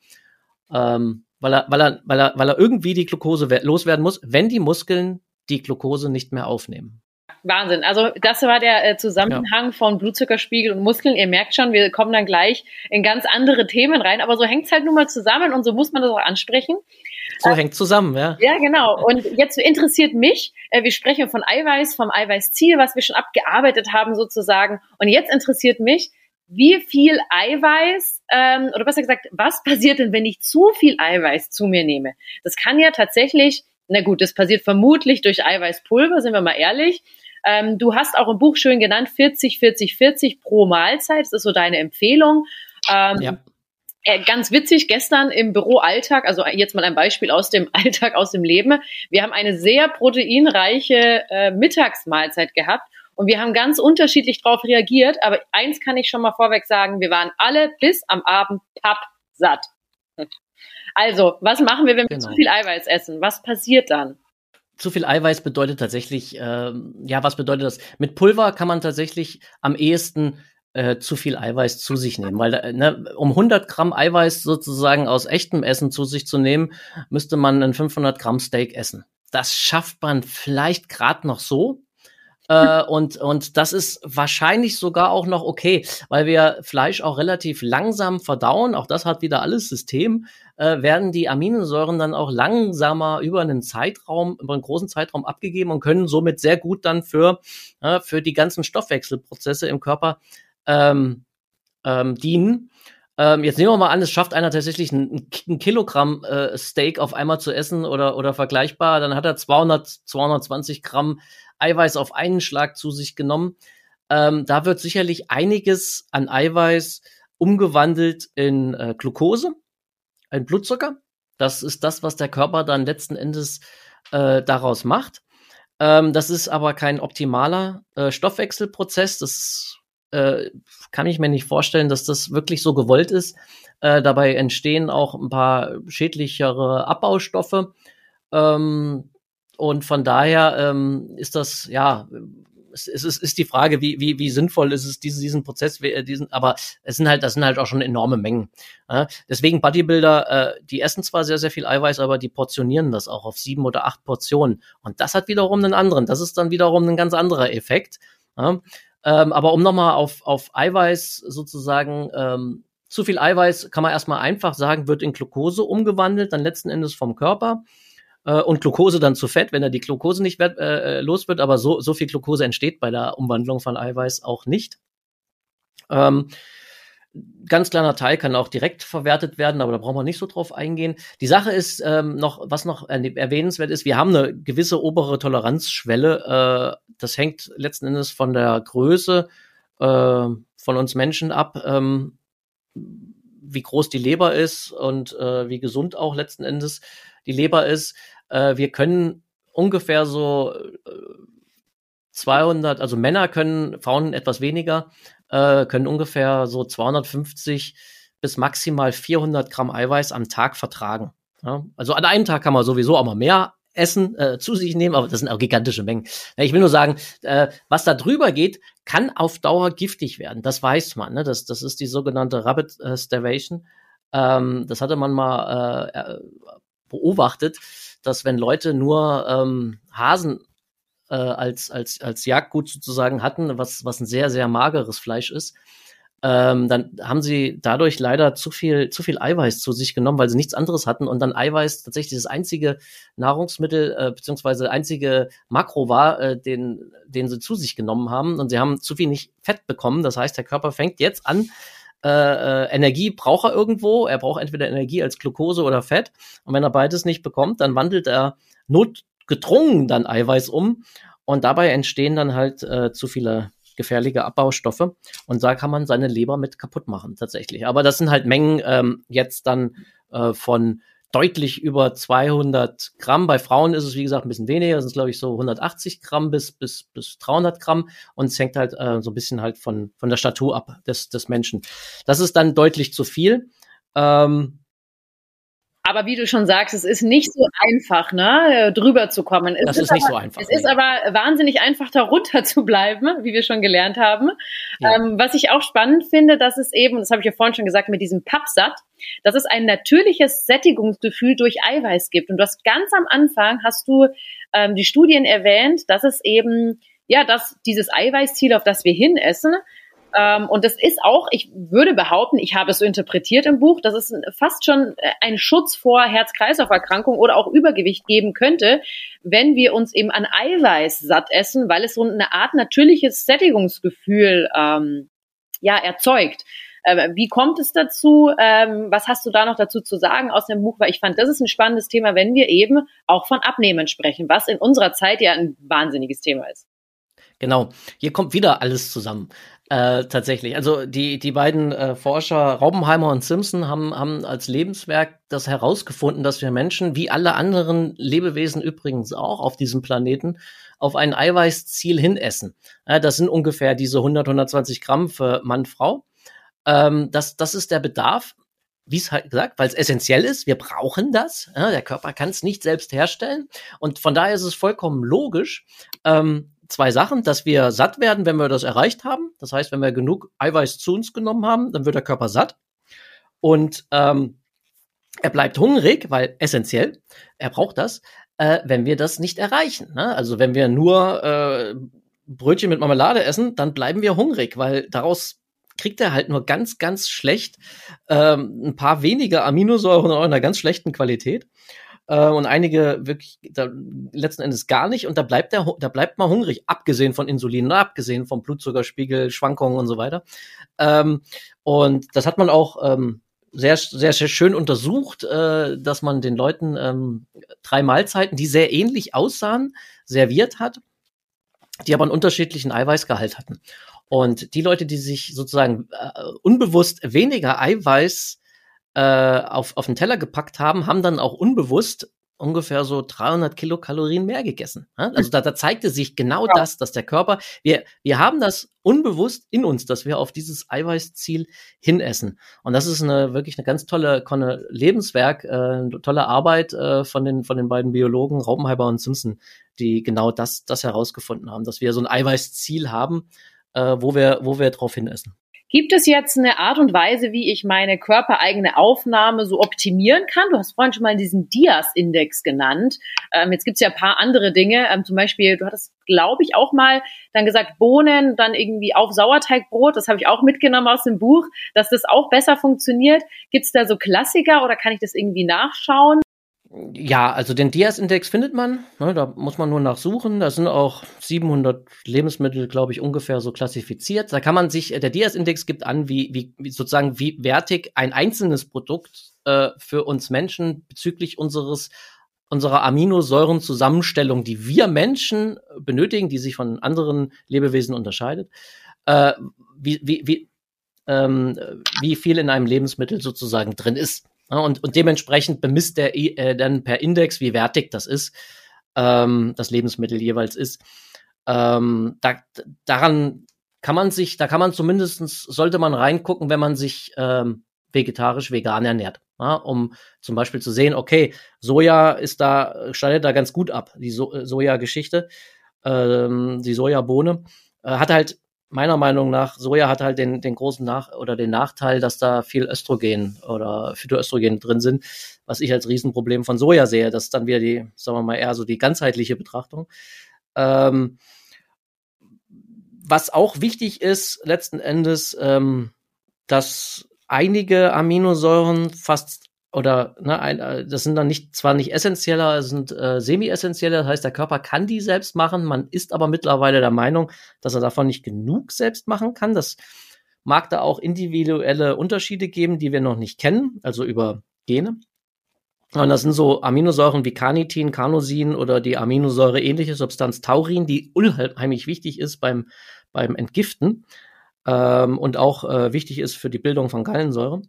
Ähm, weil, er, weil, er, weil, er, weil er irgendwie die Glucose loswerden muss, wenn die Muskeln die Glucose nicht mehr aufnehmen. Wahnsinn. Also das war der äh, Zusammenhang ja. von Blutzuckerspiegel und Muskeln. Ihr merkt schon, wir kommen dann gleich in ganz andere Themen rein, aber so hängt es halt nun mal zusammen und so muss man das auch ansprechen. So hängt zusammen, ja. Ja, genau. Und jetzt interessiert mich, äh, wir sprechen von Eiweiß, vom Eiweißziel, was wir schon abgearbeitet haben sozusagen. Und jetzt interessiert mich, wie viel Eiweiß, ähm, oder besser gesagt, was passiert denn, wenn ich zu viel Eiweiß zu mir nehme? Das kann ja tatsächlich, na gut, das passiert vermutlich durch Eiweißpulver, sind wir mal ehrlich. Ähm, du hast auch im Buch schön genannt 40, 40, 40 pro Mahlzeit. Das ist so deine Empfehlung. Ähm, ja. Äh, ganz witzig, gestern im Büroalltag, also jetzt mal ein Beispiel aus dem Alltag, aus dem Leben. Wir haben eine sehr proteinreiche äh, Mittagsmahlzeit gehabt und wir haben ganz unterschiedlich darauf reagiert. Aber eins kann ich schon mal vorweg sagen, wir waren alle bis am Abend pappsatt. Also, was machen wir, wenn wir genau. zu viel Eiweiß essen? Was passiert dann? zu viel Eiweiß bedeutet tatsächlich, äh, ja, was bedeutet das? Mit Pulver kann man tatsächlich am ehesten äh, zu viel Eiweiß zu sich nehmen, weil äh, ne, um 100 Gramm Eiweiß sozusagen aus echtem Essen zu sich zu nehmen, müsste man ein 500 Gramm Steak essen. Das schafft man vielleicht gerade noch so, äh, und, und das ist wahrscheinlich sogar auch noch okay, weil wir Fleisch auch relativ langsam verdauen. Auch das hat wieder alles System. Äh, werden die Aminosäuren dann auch langsamer über einen Zeitraum, über einen großen Zeitraum abgegeben und können somit sehr gut dann für, äh, für die ganzen Stoffwechselprozesse im Körper ähm, ähm, dienen. Ähm, jetzt nehmen wir mal an, es schafft einer tatsächlich ein, ein Kilogramm äh, Steak auf einmal zu essen oder, oder vergleichbar, dann hat er 200, 220 Gramm Eiweiß auf einen Schlag zu sich genommen. Ähm, da wird sicherlich einiges an Eiweiß umgewandelt in äh, Glucose, in Blutzucker. Das ist das, was der Körper dann letzten Endes äh, daraus macht. Ähm, das ist aber kein optimaler äh, Stoffwechselprozess. Das äh, kann ich mir nicht vorstellen, dass das wirklich so gewollt ist. Äh, dabei entstehen auch ein paar schädlichere Abbaustoffe. Ähm, und von daher ähm, ist das, ja, es ist, ist die Frage, wie, wie, wie sinnvoll ist es, diesen, diesen Prozess, diesen, aber es sind halt, das sind halt auch schon enorme Mengen. Ja? Deswegen Bodybuilder, äh, die essen zwar sehr, sehr viel Eiweiß, aber die portionieren das auch auf sieben oder acht Portionen. Und das hat wiederum einen anderen. Das ist dann wiederum ein ganz anderer Effekt. Ja? Ähm, aber um nochmal auf, auf Eiweiß sozusagen, ähm, zu viel Eiweiß kann man erstmal einfach sagen, wird in Glucose umgewandelt, dann letzten Endes vom Körper äh, und Glucose dann zu Fett, wenn er die Glucose nicht wird, äh, los wird, aber so, so viel Glucose entsteht bei der Umwandlung von Eiweiß auch nicht. Ähm, ganz kleiner Teil kann auch direkt verwertet werden, aber da brauchen wir nicht so drauf eingehen. Die Sache ist ähm, noch, was noch erwähnenswert ist, wir haben eine gewisse obere Toleranzschwelle. Äh, das hängt letzten Endes von der Größe äh, von uns Menschen ab, ähm, wie groß die Leber ist und äh, wie gesund auch letzten Endes die Leber ist. Äh, wir können ungefähr so äh, 200, also Männer können, Frauen etwas weniger, äh, können ungefähr so 250 bis maximal 400 Gramm Eiweiß am Tag vertragen. Ja? Also an einem Tag kann man sowieso auch mal mehr Essen äh, zu sich nehmen, aber das sind auch gigantische Mengen. Ich will nur sagen, äh, was da drüber geht, kann auf Dauer giftig werden. Das weiß man. Ne? Das, das ist die sogenannte Rabbit äh, Starvation. Ähm, das hatte man mal äh, beobachtet, dass wenn Leute nur ähm, Hasen äh, als, als, als Jagdgut sozusagen hatten, was, was ein sehr, sehr mageres Fleisch ist, ähm, dann haben sie dadurch leider zu viel, zu viel Eiweiß zu sich genommen, weil sie nichts anderes hatten und dann Eiweiß tatsächlich das einzige Nahrungsmittel äh, beziehungsweise einzige Makro war, äh, den, den sie zu sich genommen haben und sie haben zu viel nicht Fett bekommen. Das heißt, der Körper fängt jetzt an, äh, äh, Energie braucht er irgendwo. Er braucht entweder Energie als Glucose oder Fett. Und wenn er beides nicht bekommt, dann wandelt er notgedrungen dann Eiweiß um. Und dabei entstehen dann halt äh, zu viele gefährliche Abbaustoffe. Und da kann man seine Leber mit kaputt machen, tatsächlich. Aber das sind halt Mengen ähm, jetzt dann äh, von deutlich über 200 Gramm. Bei Frauen ist es, wie gesagt, ein bisschen weniger. Sind, glaube ich, so 180 Gramm bis, bis, bis 300 Gramm. Und es hängt halt äh, so ein bisschen halt von, von der Statur ab des, des Menschen. Das ist dann deutlich zu viel. Ähm, aber wie du schon sagst, es ist nicht so einfach, ne, drüber zu kommen. Es das ist, ist nicht aber, so einfach. Es nee. ist aber wahnsinnig einfach, darunter zu bleiben, wie wir schon gelernt haben. Ja. Ähm, was ich auch spannend finde, dass es eben, das habe ich ja vorhin schon gesagt, mit diesem Pappsatt, dass es ein natürliches Sättigungsgefühl durch Eiweiß gibt. Und du hast ganz am Anfang hast du ähm, die Studien erwähnt, dass es eben ja, dass dieses Eiweißziel, auf das wir hinessen, ähm, und das ist auch, ich würde behaupten, ich habe es so interpretiert im Buch, dass es fast schon äh, einen Schutz vor Herz-Kreislauf-Erkrankungen oder auch Übergewicht geben könnte, wenn wir uns eben an Eiweiß satt essen, weil es so eine Art natürliches Sättigungsgefühl ähm, ja, erzeugt. Ähm, wie kommt es dazu? Ähm, was hast du da noch dazu zu sagen aus dem Buch? Weil ich fand, das ist ein spannendes Thema, wenn wir eben auch von Abnehmen sprechen, was in unserer Zeit ja ein wahnsinniges Thema ist. Genau, hier kommt wieder alles zusammen. Äh, tatsächlich. Also die, die beiden äh, Forscher Raubenheimer und Simpson haben, haben als Lebenswerk das herausgefunden, dass wir Menschen, wie alle anderen Lebewesen übrigens auch auf diesem Planeten, auf ein Eiweißziel hinessen. Ja, das sind ungefähr diese 100, 120 Gramm für Mann, Frau. Ähm, das, das ist der Bedarf wie es halt gesagt, weil es essentiell ist, wir brauchen das. Ja, der Körper kann es nicht selbst herstellen. Und von daher ist es vollkommen logisch, ähm, zwei Sachen, dass wir satt werden, wenn wir das erreicht haben. Das heißt, wenn wir genug Eiweiß zu uns genommen haben, dann wird der Körper satt. Und ähm, er bleibt hungrig, weil essentiell, er braucht das, äh, wenn wir das nicht erreichen. Ne? Also wenn wir nur äh, Brötchen mit Marmelade essen, dann bleiben wir hungrig, weil daraus kriegt er halt nur ganz, ganz schlecht ähm, ein paar wenige Aminosäuren in einer ganz schlechten Qualität äh, und einige wirklich da, letzten Endes gar nicht. Und da bleibt der, da bleibt man hungrig, abgesehen von Insulin, ne, abgesehen vom Blutzuckerspiegel, Schwankungen und so weiter. Ähm, und das hat man auch ähm, sehr, sehr, sehr schön untersucht, äh, dass man den Leuten ähm, drei Mahlzeiten, die sehr ähnlich aussahen, serviert hat, die aber einen unterschiedlichen Eiweißgehalt hatten. Und die Leute, die sich sozusagen äh, unbewusst weniger Eiweiß äh, auf, auf den Teller gepackt haben, haben dann auch unbewusst ungefähr so 300 Kilokalorien mehr gegessen. Also da, da zeigte sich genau ja. das, dass der Körper, wir, wir haben das unbewusst in uns, dass wir auf dieses Eiweißziel hinessen. Und das ist eine wirklich eine ganz tolle, tolle Lebenswerk, äh, eine tolle Arbeit äh, von den von den beiden Biologen Raubenheimer und Simpson, die genau das das herausgefunden haben, dass wir so ein Eiweißziel haben, äh, wo wir wo wir drauf hinessen. Gibt es jetzt eine Art und Weise, wie ich meine körpereigene Aufnahme so optimieren kann? Du hast vorhin schon mal diesen Dias-Index genannt. Ähm, jetzt gibt's ja ein paar andere Dinge. Ähm, zum Beispiel, du hattest, glaube ich, auch mal dann gesagt, Bohnen dann irgendwie auf Sauerteigbrot. Das habe ich auch mitgenommen aus dem Buch, dass das auch besser funktioniert. Gibt's da so Klassiker oder kann ich das irgendwie nachschauen? Ja, also den Dias-Index findet man, ne, da muss man nur nachsuchen. Da sind auch 700 Lebensmittel, glaube ich, ungefähr so klassifiziert. Da kann man sich, äh, der Dias-Index gibt an, wie, wie, wie sozusagen, wie wertig ein einzelnes Produkt äh, für uns Menschen bezüglich unseres unserer Aminosäurenzusammenstellung, die wir Menschen benötigen, die sich von anderen Lebewesen unterscheidet, äh, wie, wie, wie, ähm, wie viel in einem Lebensmittel sozusagen drin ist. Und, und dementsprechend bemisst der äh, dann per Index, wie wertig das ist, ähm, das Lebensmittel jeweils ist. Ähm, da, daran kann man sich, da kann man zumindestens sollte man reingucken, wenn man sich ähm, vegetarisch, vegan ernährt. Ja, um zum Beispiel zu sehen, okay, Soja ist da, schneidet da ganz gut ab, die so Soja-Geschichte, ähm, die Sojabohne, äh, hat halt meiner Meinung nach, Soja hat halt den, den großen Nach oder den Nachteil, dass da viel Östrogen oder Phytoöstrogen drin sind, was ich als Riesenproblem von Soja sehe. Das ist dann wieder die, sagen wir mal, eher so die ganzheitliche Betrachtung. Ähm, was auch wichtig ist, letzten Endes, ähm, dass einige Aminosäuren fast oder ne, ein, äh, das sind dann nicht zwar nicht essentieller, sind äh, semi-essentielle, das heißt, der Körper kann die selbst machen, man ist aber mittlerweile der Meinung, dass er davon nicht genug selbst machen kann. Das mag da auch individuelle Unterschiede geben, die wir noch nicht kennen, also über Gene. Und das sind so Aminosäuren wie Carnitin, Carnosin oder die Aminosäure ähnliche Substanz Taurin, die unheimlich wichtig ist beim, beim Entgiften ähm, und auch äh, wichtig ist für die Bildung von Gallensäure.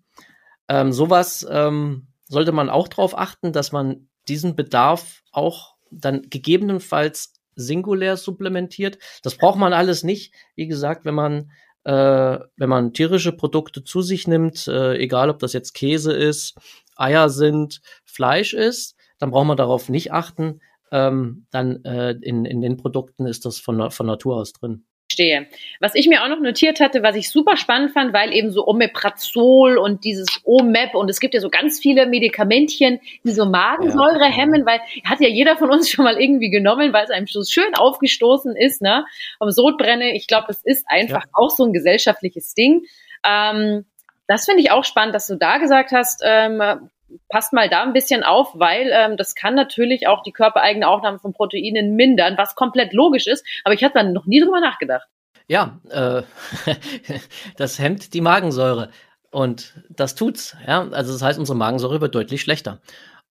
Ähm, sowas ähm, sollte man auch darauf achten, dass man diesen Bedarf auch dann gegebenenfalls singulär supplementiert. Das braucht man alles nicht. Wie gesagt, wenn man äh, wenn man tierische Produkte zu sich nimmt, äh, egal ob das jetzt Käse ist, Eier sind, Fleisch ist, dann braucht man darauf nicht achten. Ähm, dann äh, in, in den Produkten ist das von, von Natur aus drin stehe. Was ich mir auch noch notiert hatte, was ich super spannend fand, weil eben so Omeprazol und dieses OMEP und es gibt ja so ganz viele Medikamentchen, die so Magensäure hemmen, weil hat ja jeder von uns schon mal irgendwie genommen, weil es einem so schön aufgestoßen ist, ne? Vom Sodbrenne. Ich glaube, es ist einfach ja. auch so ein gesellschaftliches Ding. Ähm, das finde ich auch spannend, dass du da gesagt hast, ähm, passt mal da ein bisschen auf, weil ähm, das kann natürlich auch die körpereigene Aufnahme von Proteinen mindern, was komplett logisch ist. Aber ich hatte da noch nie drüber nachgedacht. Ja, äh, das hemmt die Magensäure und das tut's. Ja, also das heißt, unsere Magensäure wird deutlich schlechter.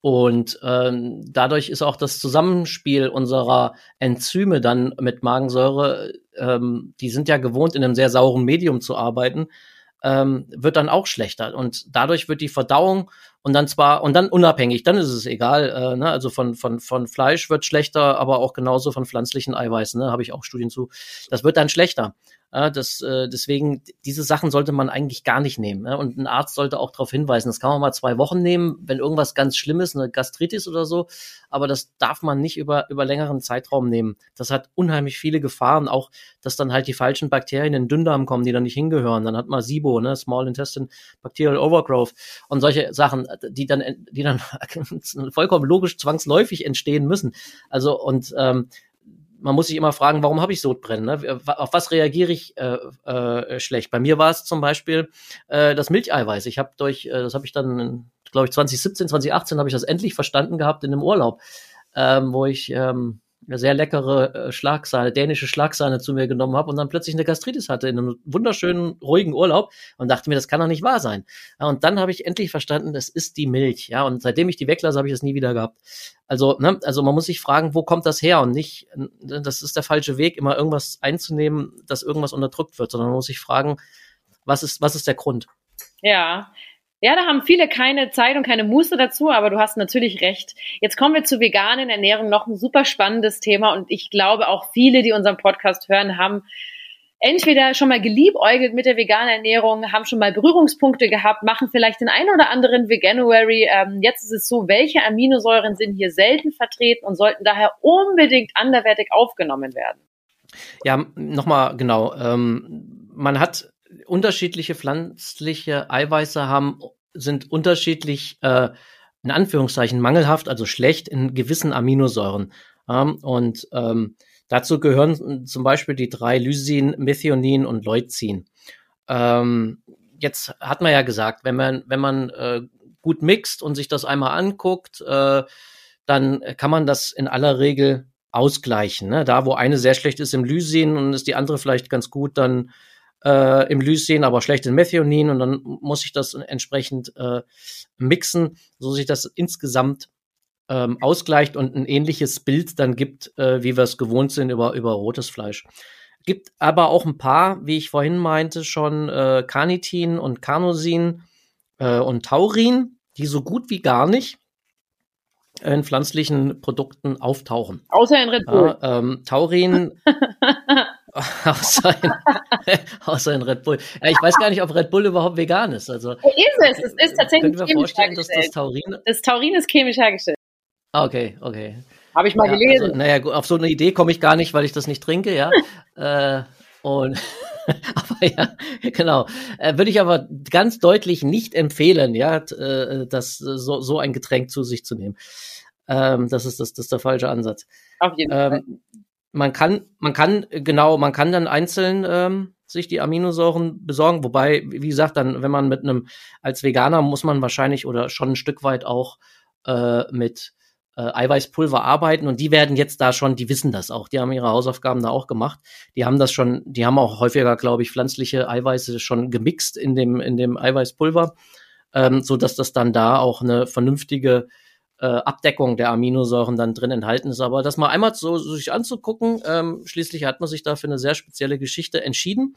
Und ähm, dadurch ist auch das Zusammenspiel unserer Enzyme dann mit Magensäure, ähm, die sind ja gewohnt, in einem sehr sauren Medium zu arbeiten, ähm, wird dann auch schlechter. Und dadurch wird die Verdauung und dann zwar, und dann unabhängig, dann ist es egal, äh, ne? also von, von, von Fleisch wird schlechter, aber auch genauso von pflanzlichen Eiweißen, ne? habe ich auch Studien zu. Das wird dann schlechter. Ja, das, äh, deswegen, diese Sachen sollte man eigentlich gar nicht nehmen. Ja? Und ein Arzt sollte auch darauf hinweisen, das kann man mal zwei Wochen nehmen, wenn irgendwas ganz Schlimmes, eine Gastritis oder so, aber das darf man nicht über, über längeren Zeitraum nehmen. Das hat unheimlich viele Gefahren, auch, dass dann halt die falschen Bakterien in den Dünndarm kommen, die da nicht hingehören. Dann hat man SIBO, ne? Small Intestine Bacterial Overgrowth und solche Sachen, die dann, die dann vollkommen logisch zwangsläufig entstehen müssen. Also, und ähm, man muss sich immer fragen, warum habe ich Sodbrennen? Ne? Auf was reagiere ich äh, äh, schlecht? Bei mir war es zum Beispiel äh, das Milcheiweiß. Ich habe durch, äh, das habe ich dann, glaube ich, 2017, 2018 habe ich das endlich verstanden gehabt in einem Urlaub, ähm, wo ich ähm, sehr leckere äh, Schlagsahne, dänische Schlagsahne zu mir genommen habe und dann plötzlich eine Gastritis hatte in einem wunderschönen, ruhigen Urlaub und dachte mir, das kann doch nicht wahr sein. Und dann habe ich endlich verstanden, das ist die Milch. Ja, und seitdem ich die weglasse, habe ich das nie wieder gehabt. Also, ne, also man muss sich fragen, wo kommt das her und nicht, das ist der falsche Weg, immer irgendwas einzunehmen, dass irgendwas unterdrückt wird, sondern man muss sich fragen, was ist, was ist der Grund? Ja, ja, da haben viele keine Zeit und keine Muße dazu, aber du hast natürlich recht. Jetzt kommen wir zu veganen Ernährung, noch ein super spannendes Thema und ich glaube auch viele, die unseren Podcast hören, haben entweder schon mal geliebäugelt mit der veganen Ernährung, haben schon mal Berührungspunkte gehabt, machen vielleicht den einen oder anderen Veganuary. Ähm, jetzt ist es so, welche Aminosäuren sind hier selten vertreten und sollten daher unbedingt anderwertig aufgenommen werden? Ja, nochmal genau. Ähm, man hat unterschiedliche pflanzliche Eiweiße haben, sind unterschiedlich, äh, in Anführungszeichen, mangelhaft, also schlecht in gewissen Aminosäuren. Ähm, und ähm, dazu gehören zum Beispiel die drei Lysin, Methionin und Leucin. Ähm, jetzt hat man ja gesagt, wenn man, wenn man äh, gut mixt und sich das einmal anguckt, äh, dann kann man das in aller Regel ausgleichen. Ne? Da, wo eine sehr schlecht ist im Lysin und ist die andere vielleicht ganz gut, dann äh, im Lysin, aber schlecht in Methionin und dann muss ich das entsprechend äh, mixen, so sich das insgesamt ähm, ausgleicht und ein ähnliches Bild dann gibt, äh, wie wir es gewohnt sind über, über rotes Fleisch. Gibt aber auch ein paar, wie ich vorhin meinte, schon äh, Carnitin und Carnosin äh, und Taurin, die so gut wie gar nicht in pflanzlichen Produkten auftauchen. Außer in Red Bull. Ja, ähm, Taurin außer, in, außer in Red Bull. Ja, ich weiß gar nicht, ob Red Bull überhaupt vegan ist. Also, ist es. Es ist tatsächlich Können wir vorstellen, dass das Taurin... Das Taurin ist chemisch hergestellt. Ah, okay, okay. Habe ich mal ja, gelesen. Also, naja, auf so eine Idee komme ich gar nicht, weil ich das nicht trinke, ja. äh, und aber ja, genau. Äh, Würde ich aber ganz deutlich nicht empfehlen, ja, äh, das so, so ein Getränk zu sich zu nehmen. Ähm, das ist das, das ist der falsche Ansatz. Auf jeden ähm, Fall man kann, man kann, genau, man kann dann einzeln ähm, sich die Aminosäuren besorgen, wobei, wie gesagt, dann, wenn man mit einem, als Veganer muss man wahrscheinlich oder schon ein Stück weit auch äh, mit äh, Eiweißpulver arbeiten. Und die werden jetzt da schon, die wissen das auch, die haben ihre Hausaufgaben da auch gemacht. Die haben das schon, die haben auch häufiger, glaube ich, pflanzliche Eiweiße schon gemixt in dem, in dem Eiweißpulver, ähm, so dass das dann da auch eine vernünftige äh, Abdeckung der Aminosäuren dann drin enthalten ist. Aber das mal einmal so, so sich anzugucken, ähm, schließlich hat man sich da für eine sehr spezielle Geschichte entschieden.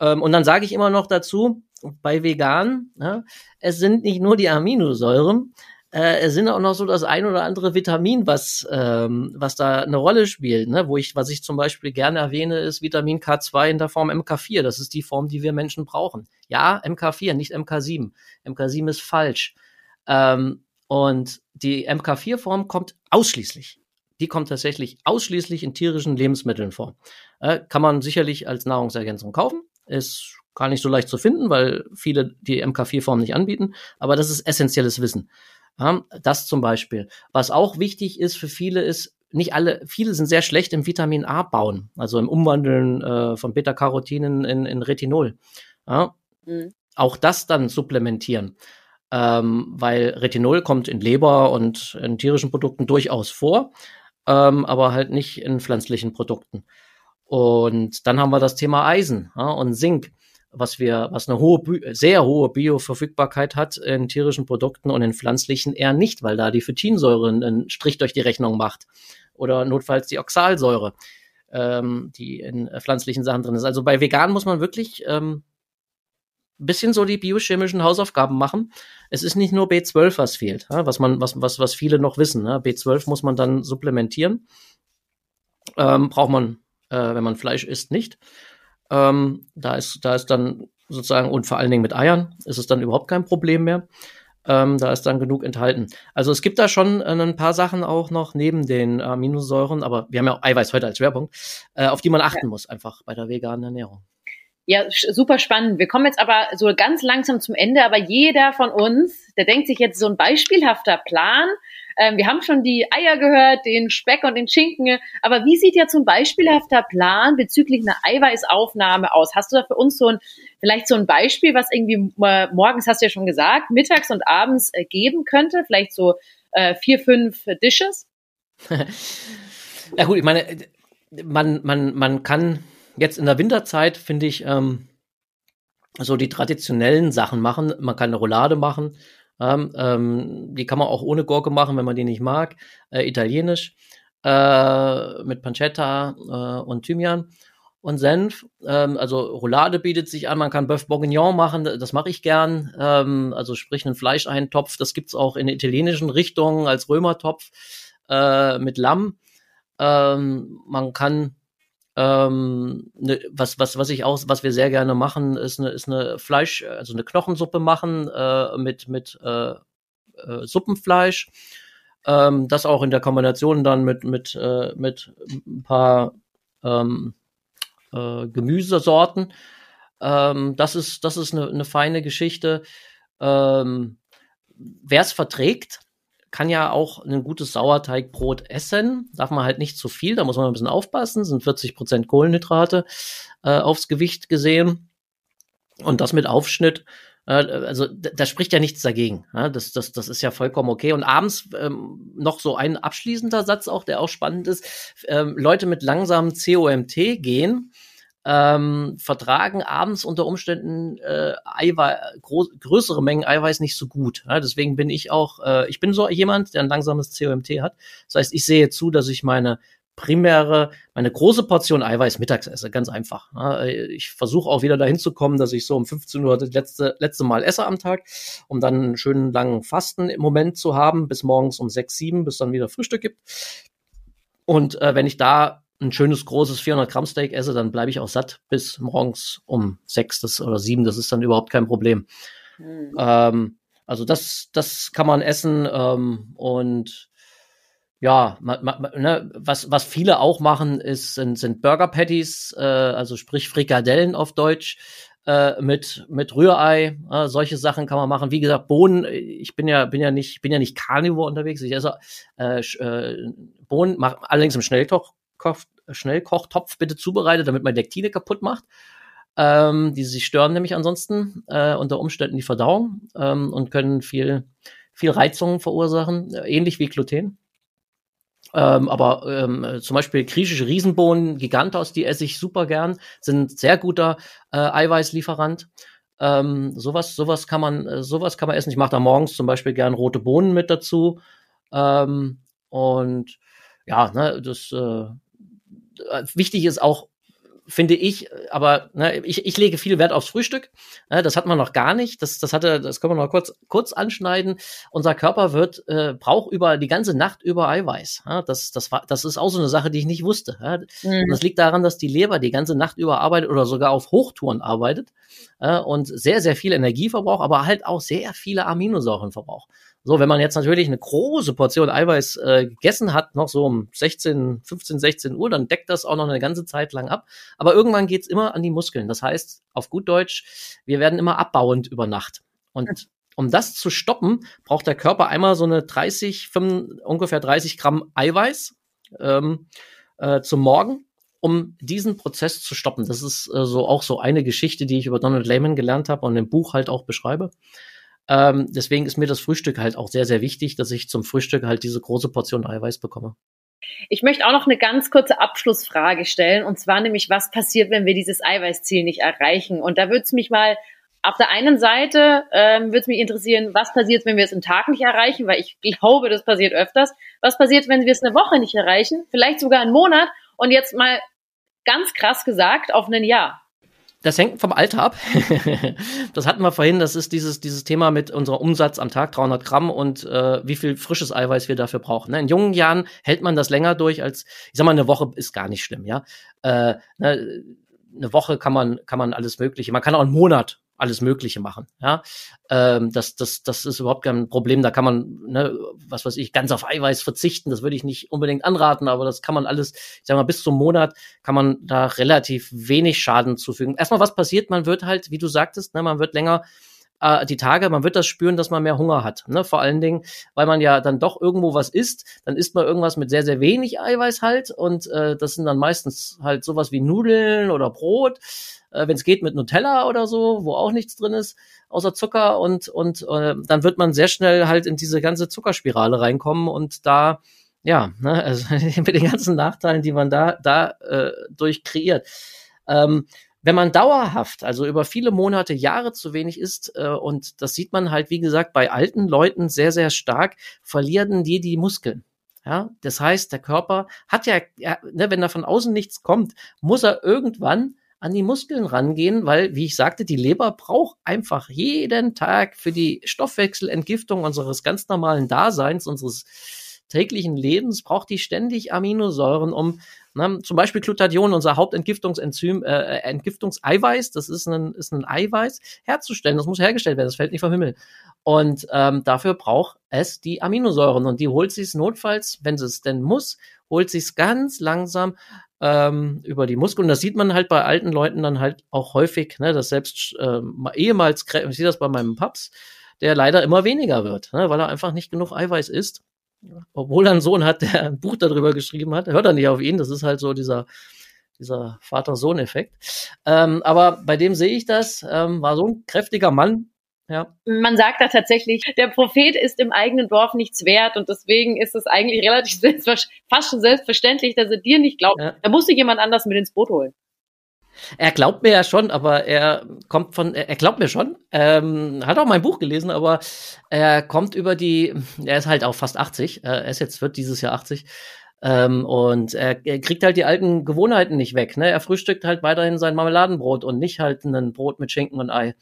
Ähm, und dann sage ich immer noch dazu, bei vegan, ja, es sind nicht nur die Aminosäuren, äh, es sind auch noch so das ein oder andere Vitamin, was, ähm, was da eine Rolle spielt. Ne? Wo ich, was ich zum Beispiel gerne erwähne, ist Vitamin K2 in der Form MK4. Das ist die Form, die wir Menschen brauchen. Ja, MK4, nicht MK7. MK7 ist falsch. Ähm, und die MK4-Form kommt ausschließlich. Die kommt tatsächlich ausschließlich in tierischen Lebensmitteln vor. Äh, kann man sicherlich als Nahrungsergänzung kaufen. Ist gar nicht so leicht zu finden, weil viele die MK4-Form nicht anbieten. Aber das ist essentielles Wissen. Ja, das zum Beispiel. Was auch wichtig ist für viele ist, nicht alle, viele sind sehr schlecht im Vitamin A bauen, also im Umwandeln äh, von Beta-Carotinen in, in Retinol. Ja, mhm. Auch das dann supplementieren, ähm, weil Retinol kommt in Leber und in tierischen Produkten durchaus vor, ähm, aber halt nicht in pflanzlichen Produkten. Und dann haben wir das Thema Eisen ja, und Zink was wir, was eine hohe, sehr hohe Bioverfügbarkeit hat in tierischen Produkten und in pflanzlichen eher nicht, weil da die Phytinsäure einen Strich durch die Rechnung macht. Oder notfalls die Oxalsäure, ähm, die in pflanzlichen Sachen drin ist. Also bei vegan muss man wirklich ähm, bisschen so die biochemischen Hausaufgaben machen. Es ist nicht nur B12, was fehlt, was man, was, was, was viele noch wissen. Ne? B12 muss man dann supplementieren. Ähm, braucht man, äh, wenn man Fleisch isst, nicht. Ähm, da ist, da ist dann sozusagen, und vor allen Dingen mit Eiern ist es dann überhaupt kein Problem mehr. Ähm, da ist dann genug enthalten. Also es gibt da schon äh, ein paar Sachen auch noch neben den Aminosäuren, aber wir haben ja auch Eiweiß heute als Schwerpunkt, äh, auf die man achten ja. muss, einfach bei der veganen Ernährung. Ja, super spannend. Wir kommen jetzt aber so ganz langsam zum Ende, aber jeder von uns, der denkt sich jetzt so ein beispielhafter Plan, ähm, wir haben schon die Eier gehört, den Speck und den Schinken. Aber wie sieht jetzt so ein beispielhafter Plan bezüglich einer Eiweißaufnahme aus? Hast du da für uns so ein, vielleicht so ein Beispiel, was irgendwie morgens, hast du ja schon gesagt, mittags und abends äh, geben könnte? Vielleicht so äh, vier, fünf Dishes? ja gut, ich meine, man, man, man kann jetzt in der Winterzeit, finde ich, ähm, so die traditionellen Sachen machen. Man kann eine Roulade machen, ähm, ähm, die kann man auch ohne Gurke machen, wenn man die nicht mag. Äh, Italienisch äh, mit Pancetta äh, und Thymian und Senf. Ähm, also Roulade bietet sich an. Man kann Bœuf Bourguignon machen. Das mache ich gern. Ähm, also sprich einen Fleischeintopf. Das gibt's auch in italienischen Richtungen als Römertopf äh, mit Lamm. Ähm, man kann ähm, ne, was, was, was ich auch, was wir sehr gerne machen, ist eine, ist eine Fleisch, also eine Knochensuppe machen äh, mit, mit äh, äh, Suppenfleisch. Ähm, das auch in der Kombination dann mit, mit, äh, mit ein paar ähm, äh, Gemüsesorten. Ähm, das ist, das ist eine, eine feine Geschichte. Ähm, Wer es verträgt, kann ja auch ein gutes Sauerteigbrot essen. Darf man halt nicht zu viel, da muss man ein bisschen aufpassen. Sind 40 Prozent Kohlenhydrate äh, aufs Gewicht gesehen. Und das mit Aufschnitt. Äh, also da spricht ja nichts dagegen. Ja? Das, das, das ist ja vollkommen okay. Und abends ähm, noch so ein abschließender Satz auch, der auch spannend ist. Ähm, Leute mit langsamem COMT gehen ähm, vertragen abends unter Umständen äh, Eiweiß, größere Mengen Eiweiß nicht so gut. Ja, deswegen bin ich auch, äh, ich bin so jemand, der ein langsames COMT hat. Das heißt, ich sehe zu, dass ich meine primäre, meine große Portion Eiweiß mittags esse, ganz einfach. Ja, ich versuche auch wieder dahin zu kommen, dass ich so um 15 Uhr das letzte, letzte Mal esse am Tag, um dann einen schönen langen Fasten im Moment zu haben, bis morgens um 6, 7, bis dann wieder Frühstück gibt. Und äh, wenn ich da ein schönes großes 400 Gramm Steak esse, dann bleibe ich auch satt bis morgens um sechs das, oder sieben. Das ist dann überhaupt kein Problem. Mhm. Ähm, also das, das kann man essen ähm, und ja, ma, ma, ne, was, was viele auch machen, ist, sind, sind Burger Patties, äh, also sprich Frikadellen auf Deutsch äh, mit mit Rührei, äh, solche Sachen kann man machen. Wie gesagt, Bohnen, ich bin ja bin ja nicht bin ja nicht Carnivore unterwegs, ich esse äh, äh, Bohnen, mach, allerdings im Schnellkoch Schnellkochtopf bitte zubereitet, damit man Lektine kaputt macht. Ähm, die sich stören nämlich ansonsten äh, unter Umständen die Verdauung ähm, und können viel, viel Reizungen verursachen, äh, ähnlich wie Gluten. Ähm, aber ähm, zum Beispiel griechische Riesenbohnen, Gigantos, die esse ich super gern, sind sehr guter äh, Eiweißlieferant. Ähm, sowas, sowas kann man, äh, sowas kann man essen. Ich mache da morgens zum Beispiel gern rote Bohnen mit dazu. Ähm, und ja, ne, das äh, wichtig ist auch finde ich, aber ne, ich, ich lege viel Wert aufs Frühstück. Ne, das hat man noch gar nicht. Das, das hatte, das können wir noch kurz, kurz anschneiden. Unser Körper wird, äh, braucht über die ganze Nacht über Eiweiß. Ja, das, das war, das ist auch so eine Sache, die ich nicht wusste. Ja. Mhm. Das liegt daran, dass die Leber die ganze Nacht über arbeitet oder sogar auf Hochtouren arbeitet äh, und sehr, sehr viel Energie verbraucht, aber halt auch sehr viele Aminosäuren verbraucht. So, wenn man jetzt natürlich eine große Portion Eiweiß äh, gegessen hat, noch so um 16, 15, 16 Uhr, dann deckt das auch noch eine ganze Zeit lang ab. Aber irgendwann geht's immer an die Muskeln. Das heißt, auf gut Deutsch, wir werden immer abbauend über Nacht. Und um das zu stoppen, braucht der Körper einmal so eine 30, 5, ungefähr 30 Gramm Eiweiß ähm, äh, zum Morgen um diesen Prozess zu stoppen. Das ist äh, so auch so eine Geschichte, die ich über Donald Lehman gelernt habe und im Buch halt auch beschreibe. Ähm, deswegen ist mir das Frühstück halt auch sehr, sehr wichtig, dass ich zum Frühstück halt diese große Portion Eiweiß bekomme. Ich möchte auch noch eine ganz kurze Abschlussfrage stellen, und zwar nämlich, was passiert, wenn wir dieses Eiweißziel nicht erreichen? Und da würde es mich mal auf der einen Seite ähm, würde es mich interessieren, was passiert, wenn wir es im Tag nicht erreichen, weil ich glaube, das passiert öfters. Was passiert, wenn wir es eine Woche nicht erreichen, vielleicht sogar einen Monat und jetzt mal ganz krass gesagt auf ein Jahr? Das hängt vom Alter ab. das hatten wir vorhin. Das ist dieses, dieses Thema mit unserem Umsatz am Tag, 300 Gramm und äh, wie viel frisches Eiweiß wir dafür brauchen. Ne? In jungen Jahren hält man das länger durch als, ich sag mal, eine Woche ist gar nicht schlimm, ja. Äh, ne, eine Woche kann man, kann man alles Mögliche. Man kann auch einen Monat alles Mögliche machen. Ja, ähm, das, das, das ist überhaupt kein Problem. Da kann man, ne, was weiß ich, ganz auf Eiweiß verzichten. Das würde ich nicht unbedingt anraten, aber das kann man alles, ich sag mal, bis zum Monat kann man da relativ wenig Schaden zufügen. Erstmal, was passiert? Man wird halt, wie du sagtest, ne, man wird länger äh, die Tage, man wird das spüren, dass man mehr Hunger hat. Ne? Vor allen Dingen, weil man ja dann doch irgendwo was isst, dann isst man irgendwas mit sehr, sehr wenig Eiweiß halt und äh, das sind dann meistens halt sowas wie Nudeln oder Brot äh, wenn es geht mit Nutella oder so, wo auch nichts drin ist, außer Zucker und, und äh, dann wird man sehr schnell halt in diese ganze Zuckerspirale reinkommen und da, ja, ne, also mit den ganzen Nachteilen, die man da, da äh, durch kreiert. Ähm, wenn man dauerhaft, also über viele Monate, Jahre zu wenig isst, äh, und das sieht man halt, wie gesagt, bei alten Leuten sehr, sehr stark, verlieren die die Muskeln. Ja, das heißt, der Körper hat ja, ja ne, wenn da von außen nichts kommt, muss er irgendwann an die Muskeln rangehen, weil, wie ich sagte, die Leber braucht einfach jeden Tag für die Stoffwechselentgiftung unseres ganz normalen Daseins, unseres täglichen Lebens, braucht die ständig Aminosäuren, um na, zum Beispiel Glutathion, unser Hauptentgiftungsenzym, äh, äh, Entgiftungseiweiß, das ist ein, ist ein Eiweiß, herzustellen. Das muss hergestellt werden, das fällt nicht vom Himmel. Und ähm, dafür braucht es die Aminosäuren und die holt es notfalls, wenn sie es denn muss, holt sie es ganz langsam ähm, über die Muskeln. Das sieht man halt bei alten Leuten dann halt auch häufig, ne, dass selbst ähm, ehemals, ich sehe das bei meinem Paps, der leider immer weniger wird, ne, weil er einfach nicht genug Eiweiß isst. Obwohl er einen Sohn hat, der ein Buch darüber geschrieben hat, hört er nicht auf ihn. Das ist halt so dieser, dieser Vater-Sohn-Effekt. Ähm, aber bei dem sehe ich das, ähm, war so ein kräftiger Mann, ja. Man sagt da tatsächlich, der Prophet ist im eigenen Dorf nichts wert und deswegen ist es eigentlich relativ fast schon selbstverständlich, dass er dir nicht glaubt. Ja. Da du jemand anders mit ins Boot holen. Er glaubt mir ja schon, aber er kommt von, er glaubt mir schon, ähm, hat auch mein Buch gelesen, aber er kommt über die, er ist halt auch fast 80, äh, er ist jetzt, wird dieses Jahr 80, ähm, und er, er, kriegt halt die alten Gewohnheiten nicht weg, ne? Er frühstückt halt weiterhin sein Marmeladenbrot und nicht halt ein Brot mit Schinken und Ei.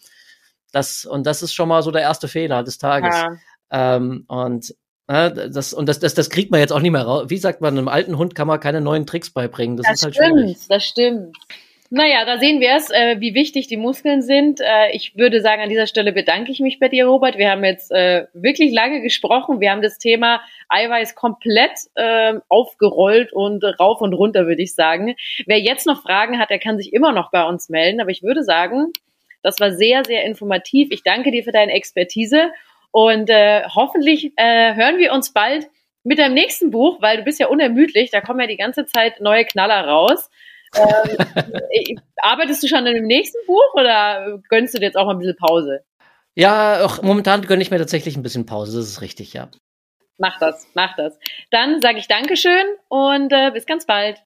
Das, und das ist schon mal so der erste Fehler des Tages. Ja. Ähm, und äh, das, und das, das, das kriegt man jetzt auch nicht mehr raus. Wie sagt man, einem alten Hund kann man keine neuen Tricks beibringen. Das, das ist halt stimmt, schwierig. Das stimmt. Naja, da sehen wir es, äh, wie wichtig die Muskeln sind. Äh, ich würde sagen, an dieser Stelle bedanke ich mich bei dir, Robert. Wir haben jetzt äh, wirklich lange gesprochen. Wir haben das Thema Eiweiß komplett äh, aufgerollt und rauf und runter, würde ich sagen. Wer jetzt noch Fragen hat, der kann sich immer noch bei uns melden. Aber ich würde sagen, das war sehr, sehr informativ. Ich danke dir für deine Expertise und äh, hoffentlich äh, hören wir uns bald mit deinem nächsten Buch, weil du bist ja unermüdlich. Da kommen ja die ganze Zeit neue Knaller raus. Ähm, arbeitest du schon an dem nächsten Buch oder gönnst du dir jetzt auch mal ein bisschen Pause? Ja, auch momentan gönne ich mir tatsächlich ein bisschen Pause, das ist richtig, ja. Mach das, mach das. Dann sage ich Dankeschön und äh, bis ganz bald.